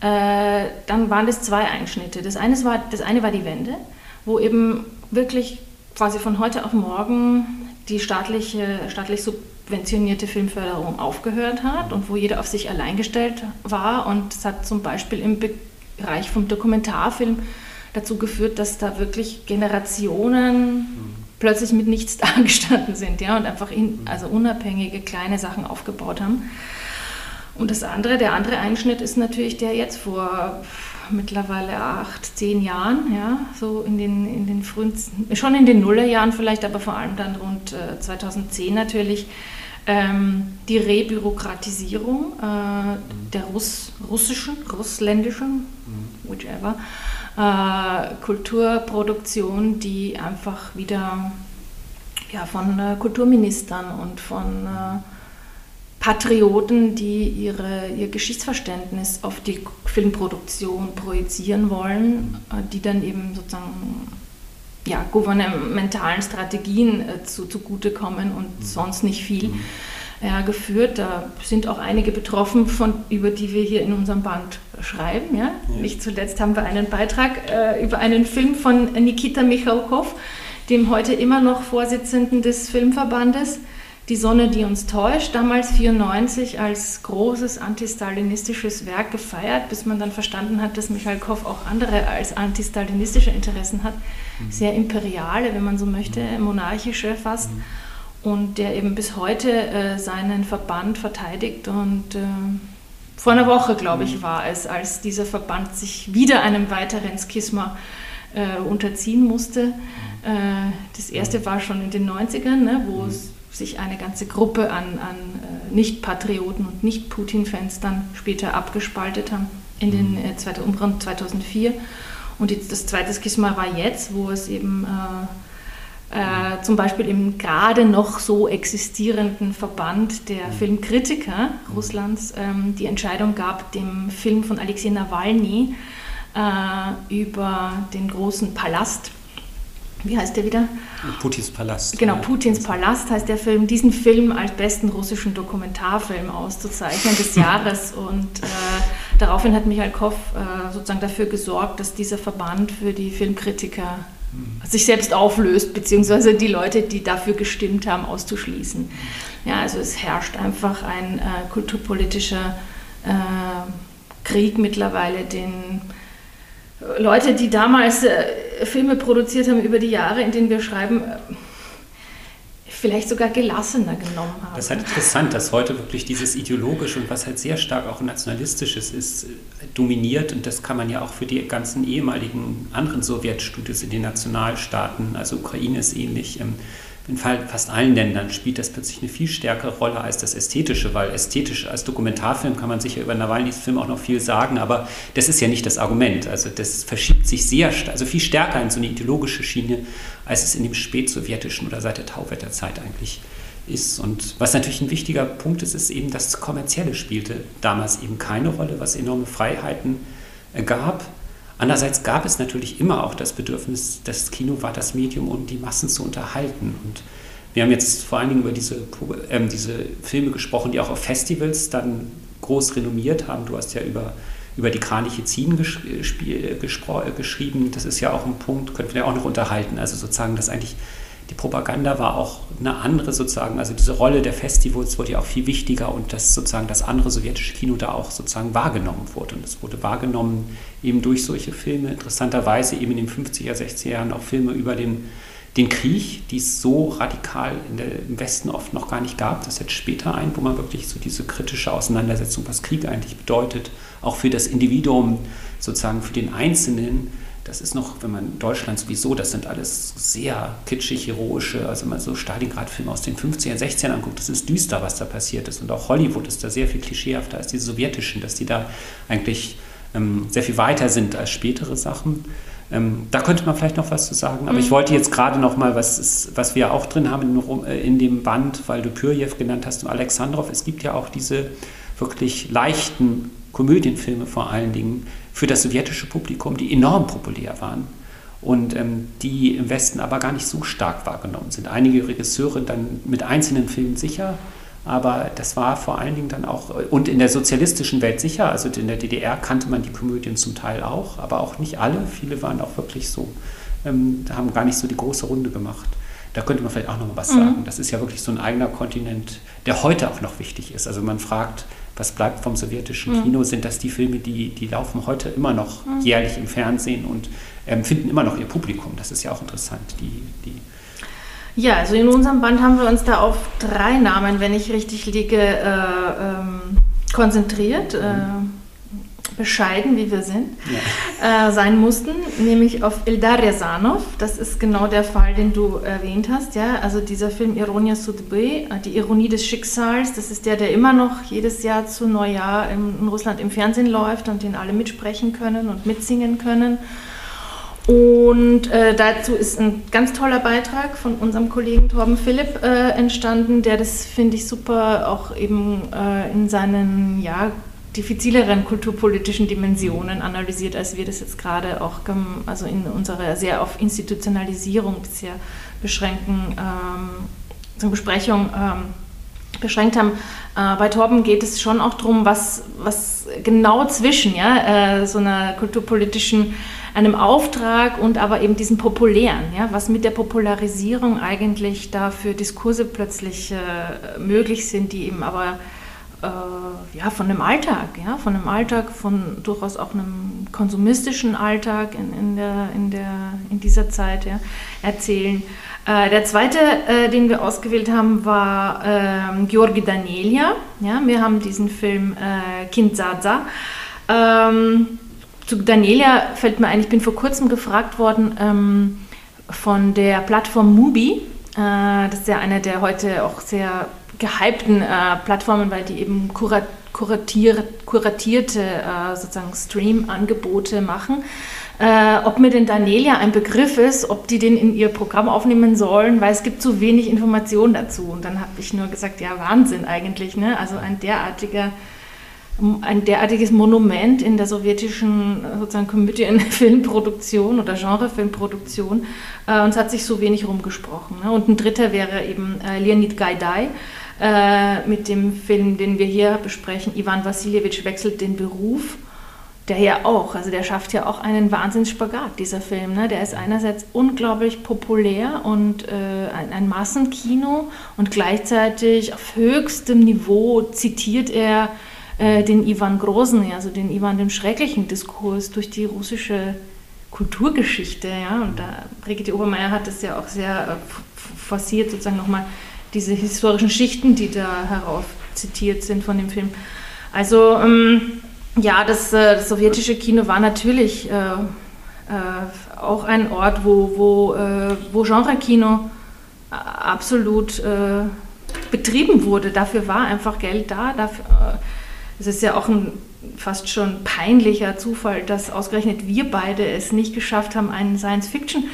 äh, dann waren das zwei Einschnitte. Das eine, war, das eine war die Wende, wo eben wirklich quasi von heute auf morgen die staatliche, staatlich subventionierte Filmförderung aufgehört hat und wo jeder auf sich allein gestellt war. Und es hat zum Beispiel im Bereich vom Dokumentarfilm dazu geführt, dass da wirklich Generationen mhm. plötzlich mit nichts dagestanden sind ja, und einfach in, also unabhängige kleine Sachen aufgebaut haben. Und das andere, der andere Einschnitt ist natürlich der jetzt vor mittlerweile acht, zehn Jahren, ja, so in den, in den frühen, schon in den Nullerjahren vielleicht, aber vor allem dann rund äh, 2010 natürlich, ähm, die Rebürokratisierung äh, der Russ, russischen, russländischen, mhm. whichever, äh, Kulturproduktion, die einfach wieder ja, von äh, Kulturministern und von äh, Patrioten, die ihre, ihr Geschichtsverständnis auf die Filmproduktion projizieren wollen, äh, die dann eben sozusagen ja, gouvernementalen Strategien äh, zu, zugutekommen und mhm. sonst nicht viel mhm. Ja, geführt. Da sind auch einige betroffen, von, über die wir hier in unserem Band schreiben. Ja? ja. Nicht zuletzt haben wir einen Beitrag äh, über einen Film von Nikita Michalkov, dem heute immer noch Vorsitzenden des Filmverbandes die Sonne, die uns täuscht, damals 1994 als großes antistalinistisches Werk gefeiert, bis man dann verstanden hat, dass Michalkov auch andere als antistalinistische Interessen hat, mhm. sehr imperiale, wenn man so möchte, monarchische fast, mhm. Und der eben bis heute äh, seinen Verband verteidigt und äh, vor einer Woche, glaube ich, mhm. war es, als dieser Verband sich wieder einem weiteren Schisma äh, unterziehen musste. Mhm. Äh, das erste war schon in den 90ern, ne, wo sich eine ganze Gruppe an, an äh, Nicht-Patrioten und Nicht-Putin-Fans dann später abgespaltet haben in den mhm. äh, um rund 2004. Und das zweite Schisma war jetzt, wo es eben äh, äh, zum Beispiel im gerade noch so existierenden Verband der mhm. Filmkritiker mhm. Russlands ähm, die Entscheidung gab, dem Film von Alexei Nawalny äh, über den großen Palast wie heißt der wieder? Putins Palast. Genau, Putins Palast heißt der Film, diesen Film als besten russischen Dokumentarfilm auszuzeichnen des Jahres. Und äh, daraufhin hat Michael Koff äh, sozusagen dafür gesorgt, dass dieser Verband für die Filmkritiker. Sich selbst auflöst, beziehungsweise die Leute, die dafür gestimmt haben, auszuschließen. Ja, also es herrscht einfach ein äh, kulturpolitischer äh, Krieg mittlerweile, den Leute, die damals äh, Filme produziert haben über die Jahre, in denen wir schreiben, äh, vielleicht sogar gelassener genommen haben. Das ist halt interessant, dass heute wirklich dieses ideologische und was halt sehr stark auch nationalistisches ist, äh, dominiert und das kann man ja auch für die ganzen ehemaligen anderen Sowjetstudios in den Nationalstaaten, also Ukraine ist ähnlich, ähm, in fast allen Ländern spielt das plötzlich eine viel stärkere Rolle als das Ästhetische, weil ästhetisch als Dokumentarfilm kann man sicher über Nawalnys Film auch noch viel sagen, aber das ist ja nicht das Argument. Also das verschiebt sich sehr, also viel stärker in so eine ideologische Schiene, als es in dem spätsowjetischen oder seit der Tauwetterzeit eigentlich ist. Und was natürlich ein wichtiger Punkt ist, ist eben, das Kommerzielle spielte damals eben keine Rolle, was enorme Freiheiten gab Andererseits gab es natürlich immer auch das Bedürfnis, das Kino war das Medium, um die Massen zu unterhalten. Und wir haben jetzt vor allen Dingen über diese, äh, diese Filme gesprochen, die auch auf Festivals dann groß renommiert haben. Du hast ja über, über die Kraniche Ziehen gesch äh, geschrieben. Das ist ja auch ein Punkt, könnten wir ja auch noch unterhalten. Also sozusagen, dass eigentlich die Propaganda war auch eine andere sozusagen, also diese Rolle der Festivals wurde ja auch viel wichtiger und dass sozusagen das andere sowjetische Kino da auch sozusagen wahrgenommen wurde. Und es wurde wahrgenommen eben durch solche Filme, interessanterweise eben in den 50er, 60er Jahren auch Filme über den, den Krieg, die es so radikal der, im Westen oft noch gar nicht gab. Das setzt später ein, wo man wirklich so diese kritische Auseinandersetzung, was Krieg eigentlich bedeutet, auch für das Individuum, sozusagen für den Einzelnen, das ist noch, wenn man Deutschland sowieso, das sind alles sehr kitschig, heroische, also wenn man so Stalingrad-Filme aus den 50er, 60ern anguckt, das ist düster, was da passiert ist. Und auch Hollywood ist da sehr viel klischeehafter als die sowjetischen, dass die da eigentlich ähm, sehr viel weiter sind als spätere Sachen. Ähm, da könnte man vielleicht noch was zu sagen. Aber mhm. ich wollte jetzt gerade noch mal, was, ist, was wir auch drin haben in, äh, in dem Band, weil du Pyrjew genannt hast und Alexandrov, es gibt ja auch diese wirklich leichten Komödienfilme vor allen Dingen für das sowjetische Publikum, die enorm populär waren und ähm, die im Westen aber gar nicht so stark wahrgenommen sind. Einige Regisseure dann mit einzelnen Filmen sicher, aber das war vor allen Dingen dann auch, und in der sozialistischen Welt sicher, also in der DDR kannte man die Komödien zum Teil auch, aber auch nicht alle. Viele waren auch wirklich so, ähm, haben gar nicht so die große Runde gemacht. Da könnte man vielleicht auch noch mal was mhm. sagen. Das ist ja wirklich so ein eigener Kontinent, der heute auch noch wichtig ist. Also man fragt, was bleibt vom sowjetischen mhm. Kino? Sind das die Filme, die, die laufen heute immer noch mhm. jährlich im Fernsehen und ähm, finden immer noch ihr Publikum? Das ist ja auch interessant, die, die ja, also in unserem Band haben wir uns da auf drei Namen, wenn ich richtig liege, äh, ähm, konzentriert. Äh, bescheiden, wie wir sind, ja. äh, sein mussten, nämlich auf Eldar Ryazanov. Das ist genau der Fall, den du erwähnt hast. Ja? Also dieser Film Ironia Sudbe, äh, die Ironie des Schicksals, das ist der, der immer noch jedes Jahr zu Neujahr in, in Russland im Fernsehen läuft und den alle mitsprechen können und mitsingen können. Und äh, dazu ist ein ganz toller Beitrag von unserem Kollegen Torben Philipp äh, entstanden, der das, finde ich, super auch eben äh, in seinen ja, diffizileren kulturpolitischen Dimensionen analysiert, als wir das jetzt gerade auch also in unserer sehr auf Institutionalisierung bisher beschränkten ähm, Besprechung ähm, beschränkt haben. Äh, bei Torben geht es schon auch darum, was, was genau zwischen ja, äh, so einer kulturpolitischen einem Auftrag und aber eben diesem populären, ja, was mit der Popularisierung eigentlich da für Diskurse plötzlich äh, möglich sind, die eben aber äh, ja, von dem Alltag, ja, von dem Alltag, von durchaus auch einem konsumistischen Alltag in, in, der, in, der, in dieser Zeit ja, erzählen. Äh, der zweite, äh, den wir ausgewählt haben, war äh, Georgi Danelia. Ja, wir haben diesen Film äh, Kind Zaza. Ähm, zu Danelia fällt mir ein, ich bin vor kurzem gefragt worden ähm, von der Plattform Mubi. Äh, das ist ja eine der heute auch sehr gehypten äh, Plattformen, weil die eben kurat kuratiert, kuratierte äh, sozusagen Stream-Angebote machen. Äh, ob mir denn Danelia ein Begriff ist, ob die den in ihr Programm aufnehmen sollen, weil es gibt zu wenig Informationen dazu. Und dann habe ich nur gesagt, ja Wahnsinn eigentlich, ne? Also ein derartiger ein derartiges Monument in der sowjetischen sozusagen Komödien-Filmproduktion oder Genrefilmproduktion äh, und es hat sich so wenig rumgesprochen. Ne? Und ein dritter wäre eben äh, Leonid Gaidai, äh, mit dem Film, den wir hier besprechen, Ivan Wassiljewitsch wechselt den Beruf, der ja auch, also der schafft ja auch einen Wahnsinnsspagat, dieser Film. Ne? Der ist einerseits unglaublich populär und äh, ein, ein Massenkino und gleichzeitig auf höchstem Niveau zitiert er äh, den Ivan Großen, also den Ivan den schrecklichen Diskurs durch die russische Kulturgeschichte. Ja? Und da, Brigitte Obermeier hat das ja auch sehr äh, forciert, sozusagen nochmal diese historischen Schichten, die da herauf zitiert sind von dem Film. Also ähm, ja, das, äh, das, sowjetische Kino war natürlich äh, äh, auch ein Ort, wo, wo, äh, wo Genre-Kino absolut äh, betrieben wurde. Dafür war einfach Geld da. Dafür, äh, es ist ja auch ein fast schon peinlicher Zufall, dass ausgerechnet wir beide es nicht geschafft haben, einen Science-Fiction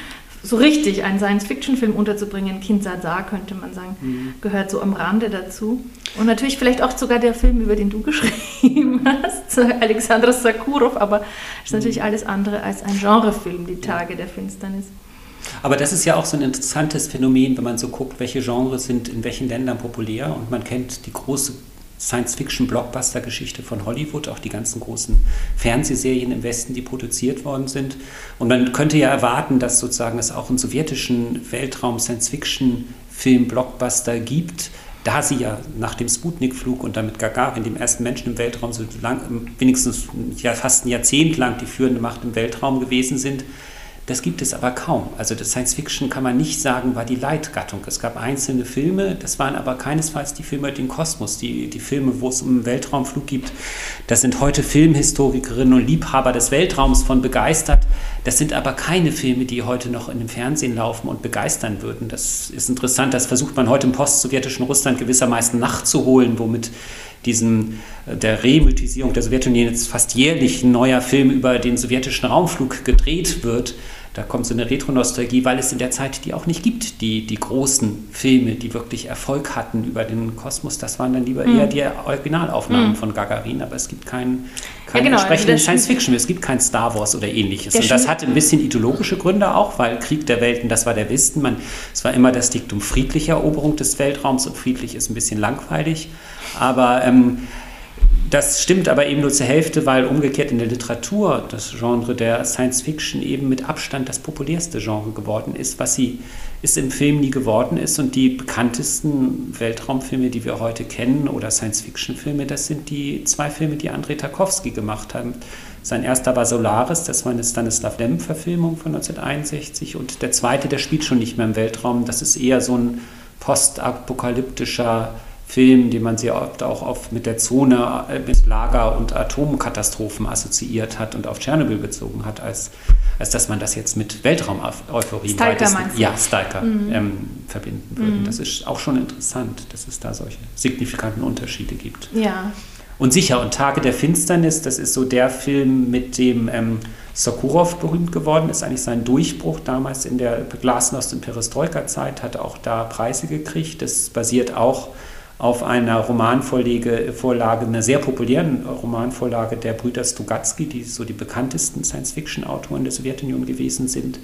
so richtig einen Science-Fiction-Film unterzubringen, Kind Sazar könnte man sagen, mhm. gehört so am Rande dazu. Und natürlich vielleicht auch sogar der Film, über den du geschrieben hast, Alexandra Sakurov, aber ist natürlich mhm. alles andere als ein Genrefilm, die Tage der Finsternis. Aber das ist ja auch so ein interessantes Phänomen, wenn man so guckt, welche Genres sind in welchen Ländern populär und man kennt die große Science-Fiction-Blockbuster-Geschichte von Hollywood, auch die ganzen großen Fernsehserien im Westen, die produziert worden sind. Und man könnte ja erwarten, dass sozusagen es auch einen sowjetischen Weltraum-Science-Fiction-Film-Blockbuster gibt, da sie ja nach dem Sputnik-Flug und damit Gagarin, dem ersten Menschen im Weltraum, so lang, wenigstens ja, fast ein Jahrzehnt lang die führende Macht im Weltraum gewesen sind, das gibt es aber kaum. Also das Science Fiction kann man nicht sagen, war die Leitgattung. Es gab einzelne Filme, das waren aber keinesfalls die Filme den Kosmos, die, die Filme, wo es um Weltraumflug gibt. Das sind heute Filmhistorikerinnen und Liebhaber des Weltraums von begeistert. Das sind aber keine Filme, die heute noch in dem Fernsehen laufen und begeistern würden. Das ist interessant, das versucht man heute im post-sowjetischen Russland gewissermaßen nachzuholen, womit diesem der Remythisierung der Sowjetunion jetzt fast jährlich ein neuer Film über den sowjetischen Raumflug gedreht wird, da kommt so eine Retro-Nostalgie, weil es in der Zeit die auch nicht gibt, die, die großen Filme, die wirklich Erfolg hatten über den Kosmos. Das waren dann lieber mhm. eher die Originalaufnahmen mhm. von Gagarin, aber es gibt keinen kein ja, genau, entsprechenden also Science-Fiction, es gibt kein Star Wars oder ähnliches. Und das hatte ein bisschen ideologische Gründe auch, weil Krieg der Welten, das war der Westen. Man, es war immer das Diktum friedlicher Eroberung des Weltraums und friedlich ist ein bisschen langweilig. Aber ähm, das stimmt aber eben nur zur Hälfte, weil umgekehrt in der Literatur das Genre der Science Fiction eben mit Abstand das populärste Genre geworden ist, was sie ist im Film nie geworden ist. Und die bekanntesten Weltraumfilme, die wir heute kennen, oder Science-Fiction-Filme, das sind die zwei Filme, die Andrei Tarkovsky gemacht hat. Sein erster war Solaris, das war eine Stanislav Lem-Verfilmung von 1961. Und der zweite, der spielt schon nicht mehr im Weltraum. Das ist eher so ein postapokalyptischer Film, den man sehr oft auch auf, mit der Zone, äh, mit Lager- und Atomkatastrophen assoziiert hat und auf Tschernobyl bezogen hat, als, als dass man das jetzt mit Weltraum-Euphorie ja, Stalker mhm. ähm, verbinden würde. Mhm. Das ist auch schon interessant, dass es da solche signifikanten Unterschiede gibt. Ja. Und sicher, und Tage der Finsternis, das ist so der Film, mit dem ähm, Sokurov berühmt geworden ist, eigentlich sein Durchbruch damals in der Glasnost- und Perestroika-Zeit, hat auch da Preise gekriegt. Das basiert auch auf einer Romanvorlage, Vorlage, einer sehr populären Romanvorlage der Brüder Stugatsky, die so die bekanntesten Science-Fiction-Autoren der Sowjetunion gewesen sind.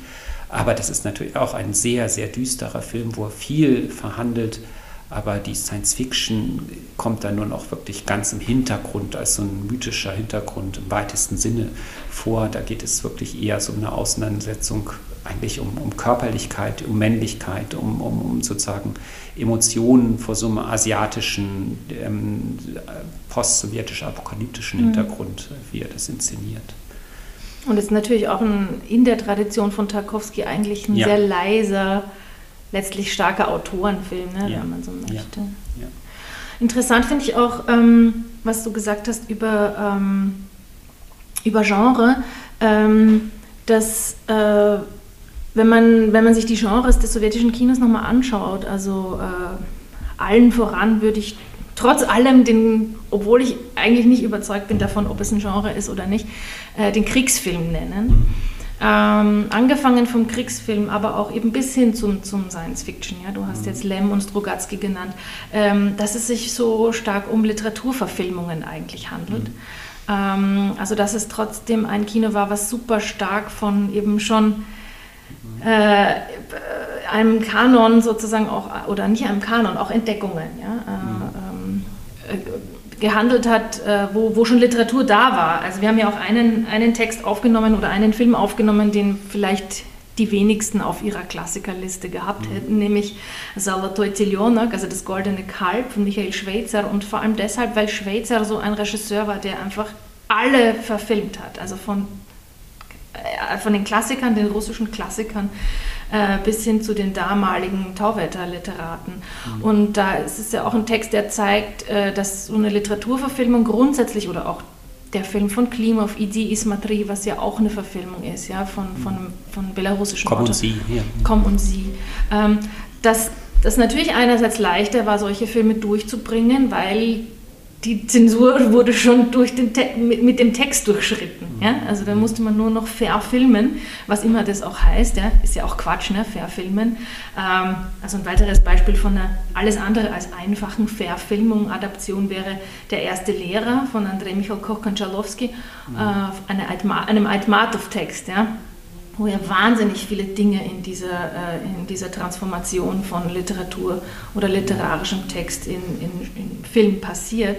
Aber das ist natürlich auch ein sehr, sehr düsterer Film, wo er viel verhandelt. Aber die Science-Fiction kommt da nur noch wirklich ganz im Hintergrund, als so ein mythischer Hintergrund im weitesten Sinne vor. Da geht es wirklich eher so eine Auseinandersetzung eigentlich um, um Körperlichkeit, um Männlichkeit, um, um, um, sozusagen Emotionen vor so einem asiatischen, ähm, post-sowjetisch-apokalyptischen mhm. Hintergrund, wie er das inszeniert. Und es ist natürlich auch ein, in der Tradition von Tarkovsky eigentlich ein ja. sehr leiser, letztlich starker Autorenfilm, ne, ja. wenn man so möchte. Ja. Interessant finde ich auch, ähm, was du gesagt hast über, ähm, über Genre, ähm, dass äh, wenn man, wenn man sich die Genres des sowjetischen Kinos nochmal anschaut, also äh, allen voran würde ich trotz allem, den, obwohl ich eigentlich nicht überzeugt bin davon, ob es ein Genre ist oder nicht, äh, den Kriegsfilm nennen. Ähm, angefangen vom Kriegsfilm, aber auch eben bis hin zum, zum Science Fiction. Ja? Du hast mhm. jetzt Lem und Strugatsky genannt, ähm, dass es sich so stark um Literaturverfilmungen eigentlich handelt. Mhm. Ähm, also dass es trotzdem ein Kino war, was super stark von eben schon äh, einem Kanon sozusagen auch, oder nicht einem Kanon, auch Entdeckungen, ja, äh, äh, gehandelt hat, äh, wo, wo schon Literatur da war. Also wir haben ja auch einen, einen Text aufgenommen oder einen Film aufgenommen, den vielleicht die wenigsten auf ihrer Klassikerliste gehabt mhm. hätten, nämlich Zalatoy Telenok, also das Goldene Kalb von Michael Schweitzer und vor allem deshalb, weil Schweitzer so ein Regisseur war, der einfach alle verfilmt hat, also von von den Klassikern, den russischen Klassikern, äh, bis hin zu den damaligen Tauwetter-Literaten. Mhm. Und da ist es ja auch ein Text, der zeigt, äh, dass so eine Literaturverfilmung grundsätzlich oder auch der Film von Klimov, Idi Ismatri, was ja auch eine Verfilmung ist, ja, von, mhm. von, von belarussischen Komm Autor. und Sie. Ja. Komm und Sie. Ähm, dass das natürlich einerseits leichter war, solche Filme durchzubringen, weil die Zensur wurde schon durch den mit, mit, dem Text durchschritten. Ja? Also da musste man nur noch verfilmen, was immer das auch heißt. Ja? Ist ja auch Quatsch, ne? verfilmen. Ähm, also ein weiteres Beispiel von einer alles andere als einfachen Verfilmung, Adaption wäre Der erste Lehrer von Andrei Michael Koch-Konchalowski, mhm. äh, eine einem Aitmatov-Text. Ja? Wo ja wahnsinnig viele Dinge in dieser, äh, in dieser Transformation von Literatur oder literarischem Text in, in, in Film passiert.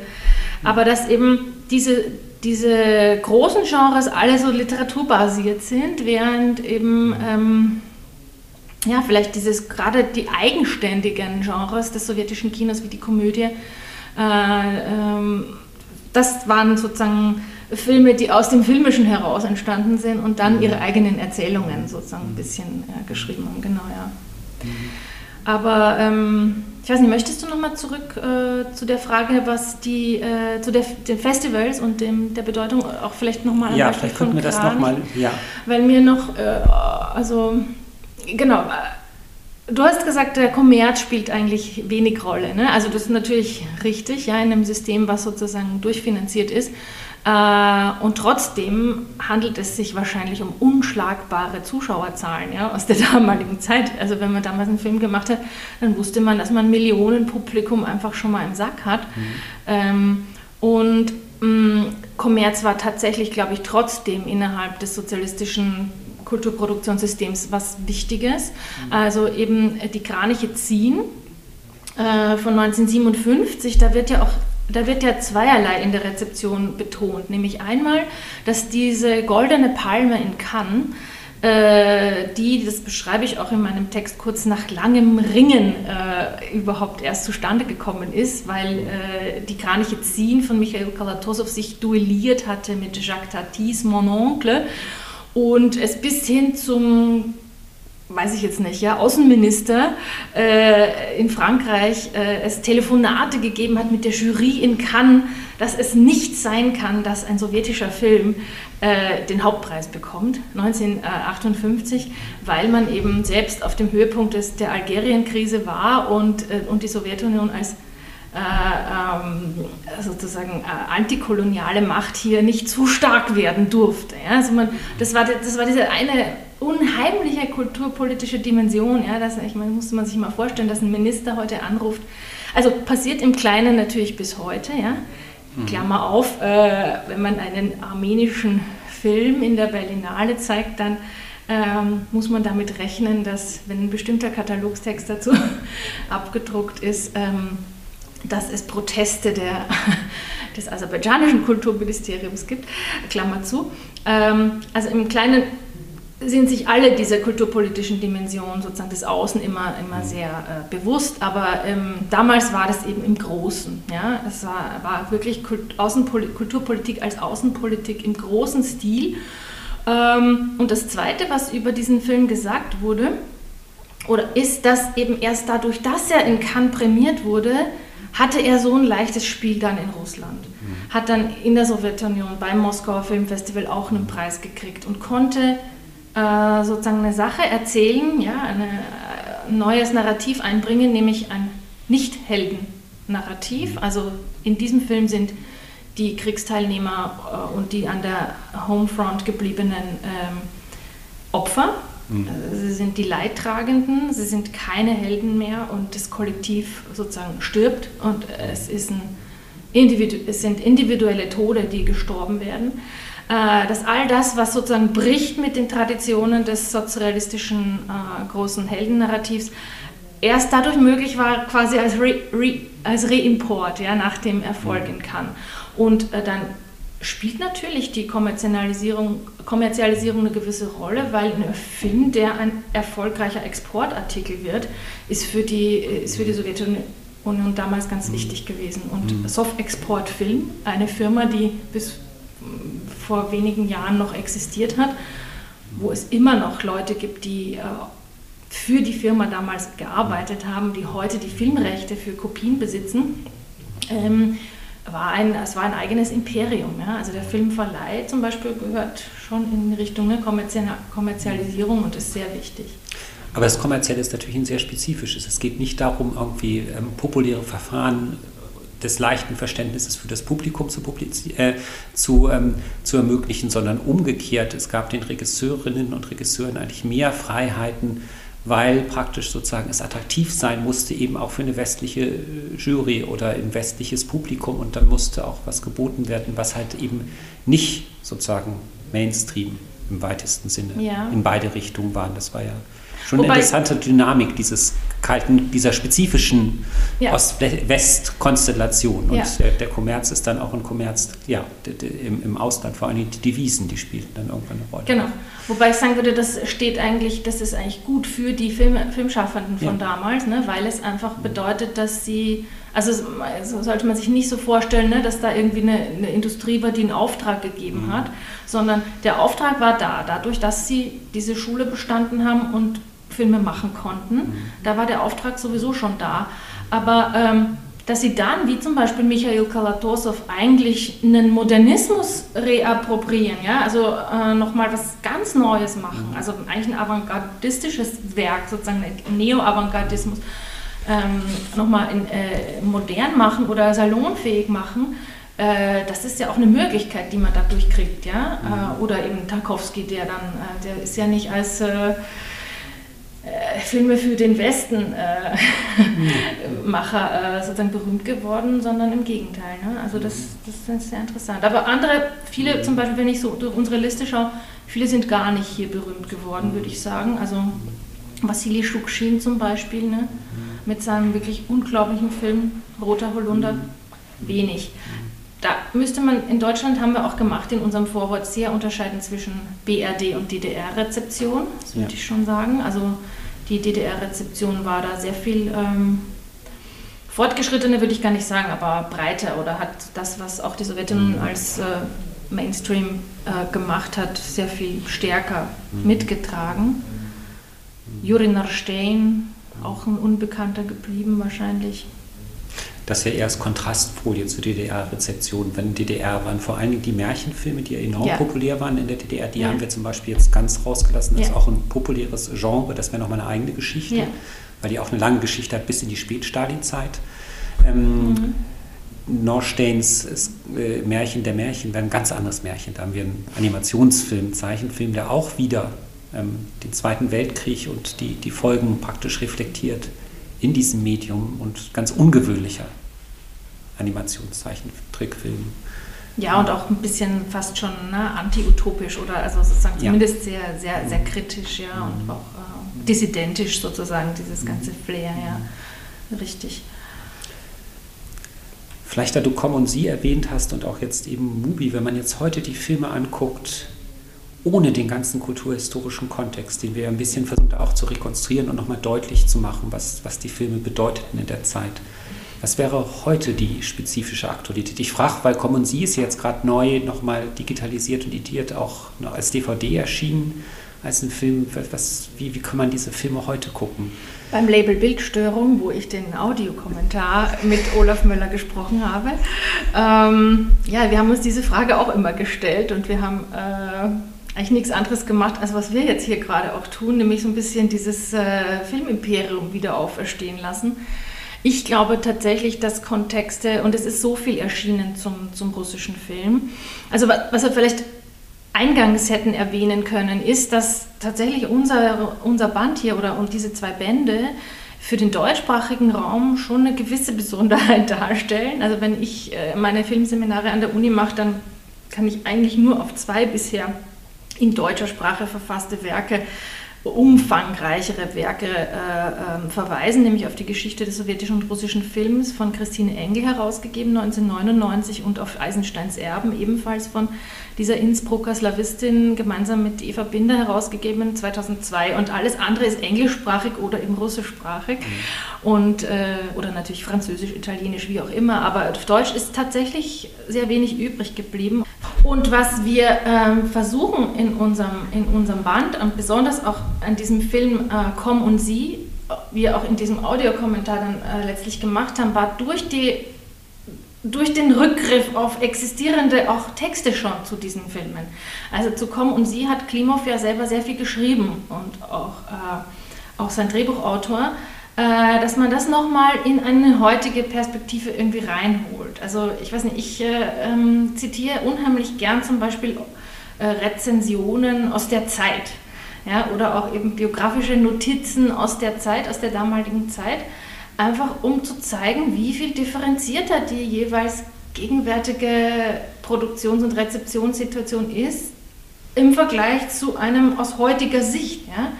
Aber dass eben diese, diese großen Genres alle so literaturbasiert sind, während eben ähm, ja, vielleicht dieses gerade die eigenständigen Genres des sowjetischen Kinos wie die Komödie, äh, ähm, das waren sozusagen Filme, die aus dem Filmischen heraus entstanden sind und dann mhm. ihre eigenen Erzählungen sozusagen ein bisschen äh, geschrieben haben. Genau, ja. Mhm. Aber ähm, ich weiß nicht, möchtest du nochmal zurück äh, zu der Frage, was die, äh, zu der, den Festivals und dem, der Bedeutung auch vielleicht nochmal Ja, vielleicht könnten wir das nochmal, ja. Weil mir noch, äh, also, genau, Du hast gesagt, der Kommerz spielt eigentlich wenig Rolle. Ne? Also das ist natürlich richtig, ja, in einem System, was sozusagen durchfinanziert ist. Äh, und trotzdem handelt es sich wahrscheinlich um unschlagbare Zuschauerzahlen ja, aus der damaligen Zeit. Also wenn man damals einen Film gemacht hat, dann wusste man, dass man ein Millionenpublikum einfach schon mal im Sack hat. Mhm. Ähm, und mh, mm, Kommerz war tatsächlich, glaube ich, trotzdem innerhalb des sozialistischen Kulturproduktionssystems was Wichtiges. Mhm. Also eben die Kraniche ziehen äh, von 1957, da wird ja auch da wird ja zweierlei in der Rezeption betont, nämlich einmal, dass diese goldene Palme in Cannes, äh, die, das beschreibe ich auch in meinem Text kurz, nach langem Ringen äh, überhaupt erst zustande gekommen ist, weil äh, die Kraniche Ziehen von Michael Kalatosov sich duelliert hatte mit Jacques Tatis Mon Oncle. Und es bis hin zum weiß ich jetzt nicht, ja, Außenminister äh, in Frankreich äh, es Telefonate gegeben hat mit der Jury in Cannes, dass es nicht sein kann, dass ein sowjetischer Film äh, den Hauptpreis bekommt, 1958, weil man eben selbst auf dem Höhepunkt des, der Algerienkrise war und, äh, und die Sowjetunion als äh, ähm, sozusagen äh, antikoloniale Macht hier nicht zu stark werden durfte. Ja? Also man, das, war, das war diese eine unheimliche kulturpolitische Dimension. Ja, das ich meine, musste man sich mal vorstellen, dass ein Minister heute anruft. Also passiert im Kleinen natürlich bis heute. Ja. Mhm. Klammer auf, äh, wenn man einen armenischen Film in der Berlinale zeigt, dann ähm, muss man damit rechnen, dass wenn ein bestimmter Katalogstext dazu abgedruckt ist, ähm, dass es Proteste der, des aserbaidschanischen Kulturministeriums gibt. Klammer zu. Ähm, also im Kleinen sind sich alle dieser kulturpolitischen Dimensionen sozusagen des Außen immer, immer mhm. sehr äh, bewusst, aber ähm, damals war das eben im Großen. Ja? Es war, war wirklich Kult, Kulturpolitik als Außenpolitik im großen Stil. Ähm, und das Zweite, was über diesen Film gesagt wurde, oder ist, dass eben erst dadurch, dass er in Cannes prämiert wurde, hatte er so ein leichtes Spiel dann in Russland. Mhm. Hat dann in der Sowjetunion beim Moskauer Filmfestival auch einen Preis gekriegt und konnte äh, sozusagen eine Sache erzählen, ja, eine, ein äh, neues Narrativ einbringen, nämlich ein Nicht-Helden-Narrativ. Also in diesem Film sind die Kriegsteilnehmer äh, und die an der Homefront gebliebenen ähm, Opfer. Mhm. Also sie sind die Leidtragenden, sie sind keine Helden mehr und das Kollektiv sozusagen stirbt und es, ist ein Individu es sind individuelle Tode, die gestorben werden. Äh, dass all das, was sozusagen bricht mit den Traditionen des sozialistischen äh, großen Heldennarrativs, erst dadurch möglich war, quasi als, Re, Re, als Reimport ja, nach dem Erfolg in Cannes. Und äh, dann spielt natürlich die Kommerzialisierung, Kommerzialisierung eine gewisse Rolle, weil ein Film, der ein erfolgreicher Exportartikel wird, ist für die, ist für die Sowjetunion damals ganz wichtig gewesen. Und mhm. Soft-Export Film, eine Firma, die bis vor wenigen Jahren noch existiert hat, wo es immer noch Leute gibt, die äh, für die Firma damals gearbeitet haben, die heute die Filmrechte für Kopien besitzen. Ähm, war ein, es war ein eigenes Imperium. Ja? Also der Filmverleih zum Beispiel gehört schon in Richtung ne, Kommerzialisierung und ist sehr wichtig. Aber das Kommerzielle ist natürlich ein sehr spezifisches. Es geht nicht darum, irgendwie ähm, populäre Verfahren des leichten Verständnisses für das Publikum zu, äh, zu, ähm, zu ermöglichen, sondern umgekehrt. Es gab den Regisseurinnen und Regisseuren eigentlich mehr Freiheiten, weil praktisch sozusagen es attraktiv sein musste, eben auch für eine westliche äh, Jury oder ein westliches Publikum. Und dann musste auch was geboten werden, was halt eben nicht sozusagen Mainstream im weitesten Sinne ja. in beide Richtungen waren. Das war ja schon Wobei, eine interessante Dynamik dieses kalten, dieser spezifischen ja. Ost-West-Konstellation. Und ja. der, der, Kommerz ist dann auch ein Kommerz, ja, im, im, Ausland, vor allem die Devisen, die spielen dann irgendwann eine Rolle. Genau. Wobei ich sagen würde, das steht eigentlich, das ist eigentlich gut für die Film, Filmschaffenden von ja. damals, ne, weil es einfach bedeutet, dass sie, also sollte man sich nicht so vorstellen, ne, dass da irgendwie eine, eine Industrie war, die einen Auftrag gegeben mhm. hat, sondern der Auftrag war da, dadurch, dass sie diese Schule bestanden haben und Filme machen konnten. Mhm. Da war der Auftrag sowieso schon da. Aber ähm, dass sie dann, wie zum Beispiel Michael Kalatosov, eigentlich einen Modernismus reappropriieren, ja? also äh, nochmal was ganz Neues machen, also eigentlich ein avantgardistisches Werk, sozusagen Neo-Avantgardismus, ähm, nochmal äh, modern machen oder salonfähig machen. Äh, das ist ja auch eine Möglichkeit, die man dadurch kriegt, ja. Mhm. Äh, oder eben Tarkovsky, der dann, äh, der ist ja nicht als äh, Filme für den Westen äh, Macher äh, sozusagen berühmt geworden, sondern im Gegenteil. Ne? Also das, das ist sehr interessant. Aber andere, viele zum Beispiel, wenn ich so durch unsere Liste schaue, viele sind gar nicht hier berühmt geworden, würde ich sagen. Also Wassili Schukshin zum Beispiel, ne? mit seinem wirklich unglaublichen Film Roter Holunder, wenig. Da müsste man, in Deutschland haben wir auch gemacht in unserem Vorwort sehr unterscheiden zwischen BRD und DDR-Rezeption, das würde ja. ich schon sagen. Also die DDR-Rezeption war da sehr viel ähm, fortgeschrittener, würde ich gar nicht sagen, aber breiter oder hat das, was auch die Sowjetunion mhm. als äh, Mainstream äh, gemacht hat, sehr viel stärker mhm. mitgetragen. Mhm. Juri Narstein, auch ein Unbekannter geblieben wahrscheinlich das ja eher als Kontrastfolie zur DDR-Rezeption. Wenn DDR waren vor allen Dingen die Märchenfilme, die ja enorm ja. populär waren in der DDR, die ja. haben wir zum Beispiel jetzt ganz rausgelassen. Das ja. ist auch ein populäres Genre, das wäre nochmal eine eigene Geschichte, weil die auch eine lange Geschichte hat bis in die Spätstalinzeit. Ähm, mhm. Norsteins äh, Märchen der Märchen wäre ein ganz anderes Märchen. Da haben wir einen Animationsfilm, Zeichenfilm, der auch wieder ähm, den Zweiten Weltkrieg und die, die Folgen praktisch reflektiert in diesem Medium und ganz ungewöhnlicher Animationszeichentrickfilm. Ja, und auch ein bisschen fast schon ne, anti-utopisch oder also sozusagen zumindest sehr, sehr, sehr kritisch, ja, und mhm. auch äh, dissidentisch sozusagen, dieses ganze Flair, ja. Richtig. Vielleicht, da du Komm und Sie erwähnt hast und auch jetzt eben Mubi, wenn man jetzt heute die Filme anguckt, ohne den ganzen kulturhistorischen Kontext, den wir ein bisschen versuchen auch zu rekonstruieren und nochmal deutlich zu machen, was, was die Filme bedeuteten in der Zeit. Was wäre heute die spezifische Aktualität? Ich frage, weil Common Sie ist jetzt gerade neu nochmal digitalisiert und editiert, auch als DVD erschienen, als ein Film. Was, wie, wie kann man diese Filme heute gucken? Beim Label Bildstörung, wo ich den Audiokommentar mit Olaf Möller gesprochen habe. Ähm, ja, wir haben uns diese Frage auch immer gestellt und wir haben... Äh, eigentlich nichts anderes gemacht, als was wir jetzt hier gerade auch tun, nämlich so ein bisschen dieses äh, Filmimperium wieder auferstehen lassen. Ich glaube tatsächlich, dass Kontexte, und es ist so viel erschienen zum, zum russischen Film, also was, was wir vielleicht eingangs hätten erwähnen können, ist, dass tatsächlich unser, unser Band hier oder und diese zwei Bände für den deutschsprachigen Raum schon eine gewisse Besonderheit darstellen. Also wenn ich äh, meine Filmseminare an der Uni mache, dann kann ich eigentlich nur auf zwei bisher in deutscher Sprache verfasste Werke, umfangreichere Werke äh, äh, verweisen, nämlich auf die Geschichte des sowjetischen und russischen Films von Christine Engel herausgegeben 1999 und auf Eisensteins Erben ebenfalls von dieser Innsbrucker Slawistin gemeinsam mit Eva Binder herausgegeben 2002 und alles andere ist englischsprachig oder eben russischsprachig mhm. und äh, oder natürlich französisch, italienisch, wie auch immer, aber auf Deutsch ist tatsächlich sehr wenig übrig geblieben. Und was wir ähm, versuchen in unserem, in unserem Band und besonders auch an diesem Film äh, Komm und Sie, wir auch in diesem Audiokommentar dann äh, letztlich gemacht haben, war durch die durch den Rückgriff auf existierende auch Texte schon zu diesen Filmen. Also zu kommen und sie hat Klimov ja selber sehr viel geschrieben und auch, äh, auch sein Drehbuchautor, äh, dass man das nochmal in eine heutige Perspektive irgendwie reinholt. Also ich weiß nicht, ich äh, ähm, zitiere unheimlich gern zum Beispiel äh, Rezensionen aus der Zeit ja, oder auch eben biografische Notizen aus der Zeit, aus der damaligen Zeit einfach um zu zeigen, wie viel differenzierter die jeweils gegenwärtige Produktions- und Rezeptionssituation ist im Vergleich zu einem aus heutiger Sicht. Ja?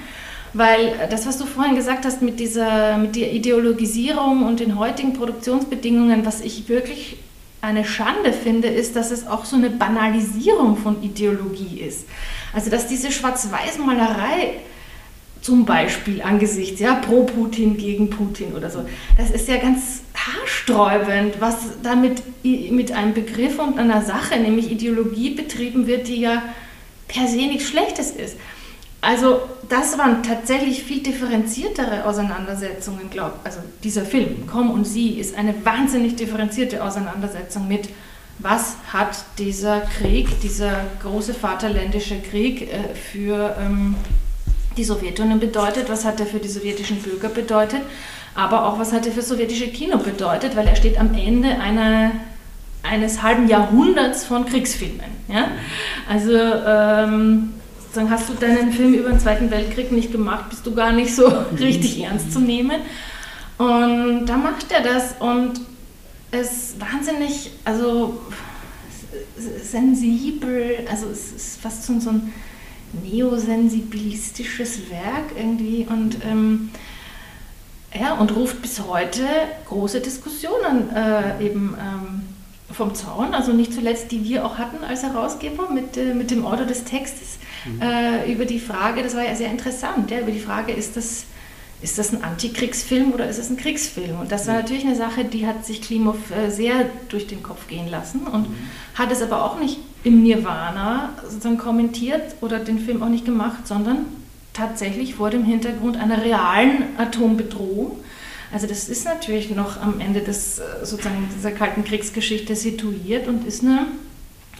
Weil das, was du vorhin gesagt hast mit dieser mit der Ideologisierung und den heutigen Produktionsbedingungen, was ich wirklich eine Schande finde, ist, dass es auch so eine Banalisierung von Ideologie ist. Also dass diese Schwarz-Weiß-Malerei zum Beispiel angesichts, ja, pro Putin gegen Putin oder so. Das ist ja ganz haarsträubend, was damit mit einem Begriff und einer Sache, nämlich Ideologie, betrieben wird, die ja per se nichts Schlechtes ist. Also das waren tatsächlich viel differenziertere Auseinandersetzungen, glaube ich. Also dieser Film, Komm und Sie, ist eine wahnsinnig differenzierte Auseinandersetzung mit, was hat dieser Krieg, dieser große vaterländische Krieg äh, für ähm, die Sowjetunion bedeutet, was hat er für die sowjetischen Bürger bedeutet, aber auch was hat er für sowjetische Kino bedeutet, weil er steht am Ende einer, eines halben Jahrhunderts von Kriegsfilmen. Ja? Also ähm, hast du deinen Film über den Zweiten Weltkrieg nicht gemacht, bist du gar nicht so richtig ernst zu nehmen. Und da macht er das und es wahnsinnig, also sensibel, also es ist fast so, so ein neosensibilistisches Werk irgendwie und ähm, ja, und ruft bis heute große Diskussionen äh, eben ähm, vom Zaun, also nicht zuletzt die wir auch hatten als Herausgeber mit, äh, mit dem Autor des Textes, mhm. äh, über die Frage, das war ja sehr interessant, ja, über die Frage, ist das ist das ein Antikriegsfilm oder ist es ein Kriegsfilm? Und das war natürlich eine Sache, die hat sich Klimov äh, sehr durch den Kopf gehen lassen und mhm. hat es aber auch nicht im Nirvana sozusagen kommentiert oder den Film auch nicht gemacht, sondern tatsächlich vor dem Hintergrund einer realen Atombedrohung. Also das ist natürlich noch am Ende des, äh, sozusagen dieser Kalten Kriegsgeschichte situiert und ist eine,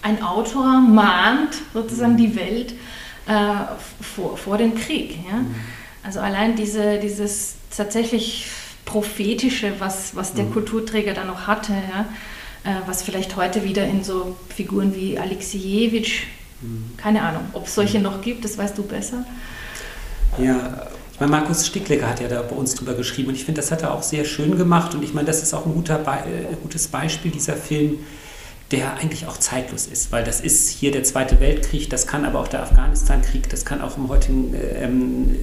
ein Autor mahnt sozusagen die Welt äh, vor, vor dem Krieg. Ja? Mhm. Also allein diese, dieses tatsächlich prophetische, was, was der mhm. Kulturträger da noch hatte, ja, äh, was vielleicht heute wieder in so Figuren wie Alexejewitsch, mhm. keine Ahnung, ob es solche mhm. noch gibt, das weißt du besser. Ja, ich meine, Markus Sticklecker hat ja da bei uns drüber geschrieben und ich finde, das hat er auch sehr schön gemacht und ich meine, das ist auch ein guter Be äh, gutes Beispiel, dieser Film, der eigentlich auch zeitlos ist, weil das ist hier der Zweite Weltkrieg, das kann aber auch der Afghanistan-Krieg, das kann auch im heutigen ähm,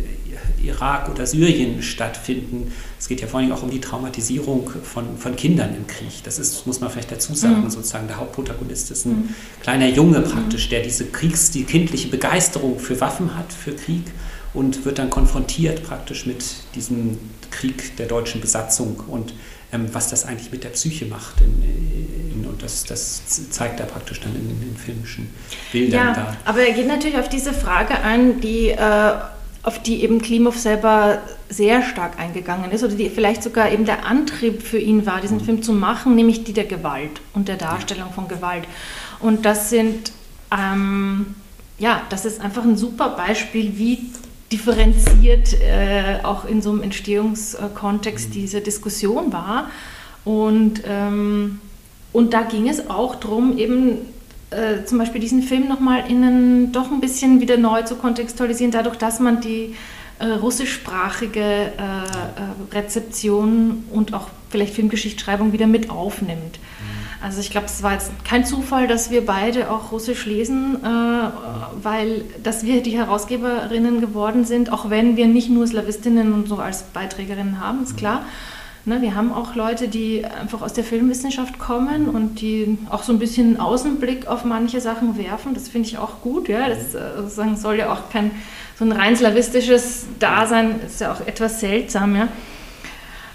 Irak oder Syrien stattfinden. Es geht ja vor allem auch um die Traumatisierung von, von Kindern im Krieg. Das ist, muss man vielleicht dazu sagen, mhm. sozusagen der Hauptprotagonist ist ein mhm. kleiner Junge praktisch, der diese Kriegs-, die kindliche Begeisterung für Waffen hat, für Krieg und wird dann konfrontiert praktisch mit diesem Krieg der deutschen Besatzung und ähm, was das eigentlich mit der Psyche macht. In, in, und das, das zeigt er praktisch dann in, den filmischen Bildern ja, da. Aber er geht natürlich auf diese Frage ein, die äh, auf die eben Klimov selber sehr stark eingegangen ist oder die vielleicht sogar eben der Antrieb für ihn war, diesen mhm. Film zu machen, nämlich die der Gewalt und der Darstellung von Gewalt. Und das sind, ähm, ja, das ist einfach ein super Beispiel, wie differenziert äh, auch in so einem Entstehungskontext mhm. diese Diskussion war. Und, ähm, und da ging es auch darum, eben äh, zum Beispiel diesen Film nochmal innen doch ein bisschen wieder neu zu kontextualisieren, dadurch, dass man die äh, russischsprachige äh, äh Rezeption und auch vielleicht Filmgeschichtsschreibung wieder mit aufnimmt. Also ich glaube, es war jetzt kein Zufall, dass wir beide auch Russisch lesen, äh, weil dass wir die Herausgeberinnen geworden sind, auch wenn wir nicht nur Slawistinnen und so als Beiträgerinnen haben, ist klar. Ne, wir haben auch Leute, die einfach aus der Filmwissenschaft kommen und die auch so ein bisschen einen Außenblick auf manche Sachen werfen. Das finde ich auch gut. Ja? Das äh, soll ja auch kein so ein rein slawistisches Dasein, ist ja auch etwas seltsam. Ja?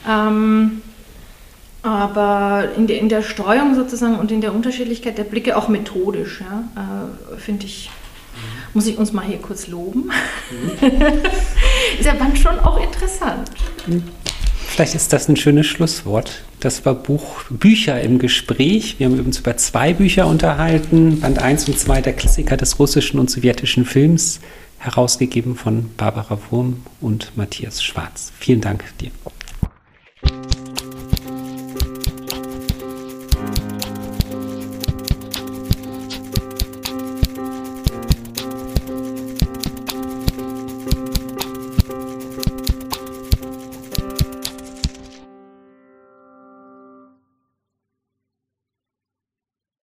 Ähm, aber in der, in der Streuung sozusagen und in der Unterschiedlichkeit der Blicke, auch methodisch, ja, äh, finde ich, muss ich uns mal hier kurz loben. Mhm. ist ja dann schon auch interessant. Vielleicht ist das ein schönes Schlusswort. Das war Buch Bücher im Gespräch. Wir haben uns über zwei Bücher unterhalten. Band 1 und 2 der Klassiker des russischen und sowjetischen Films, herausgegeben von Barbara Wurm und Matthias Schwarz. Vielen Dank dir.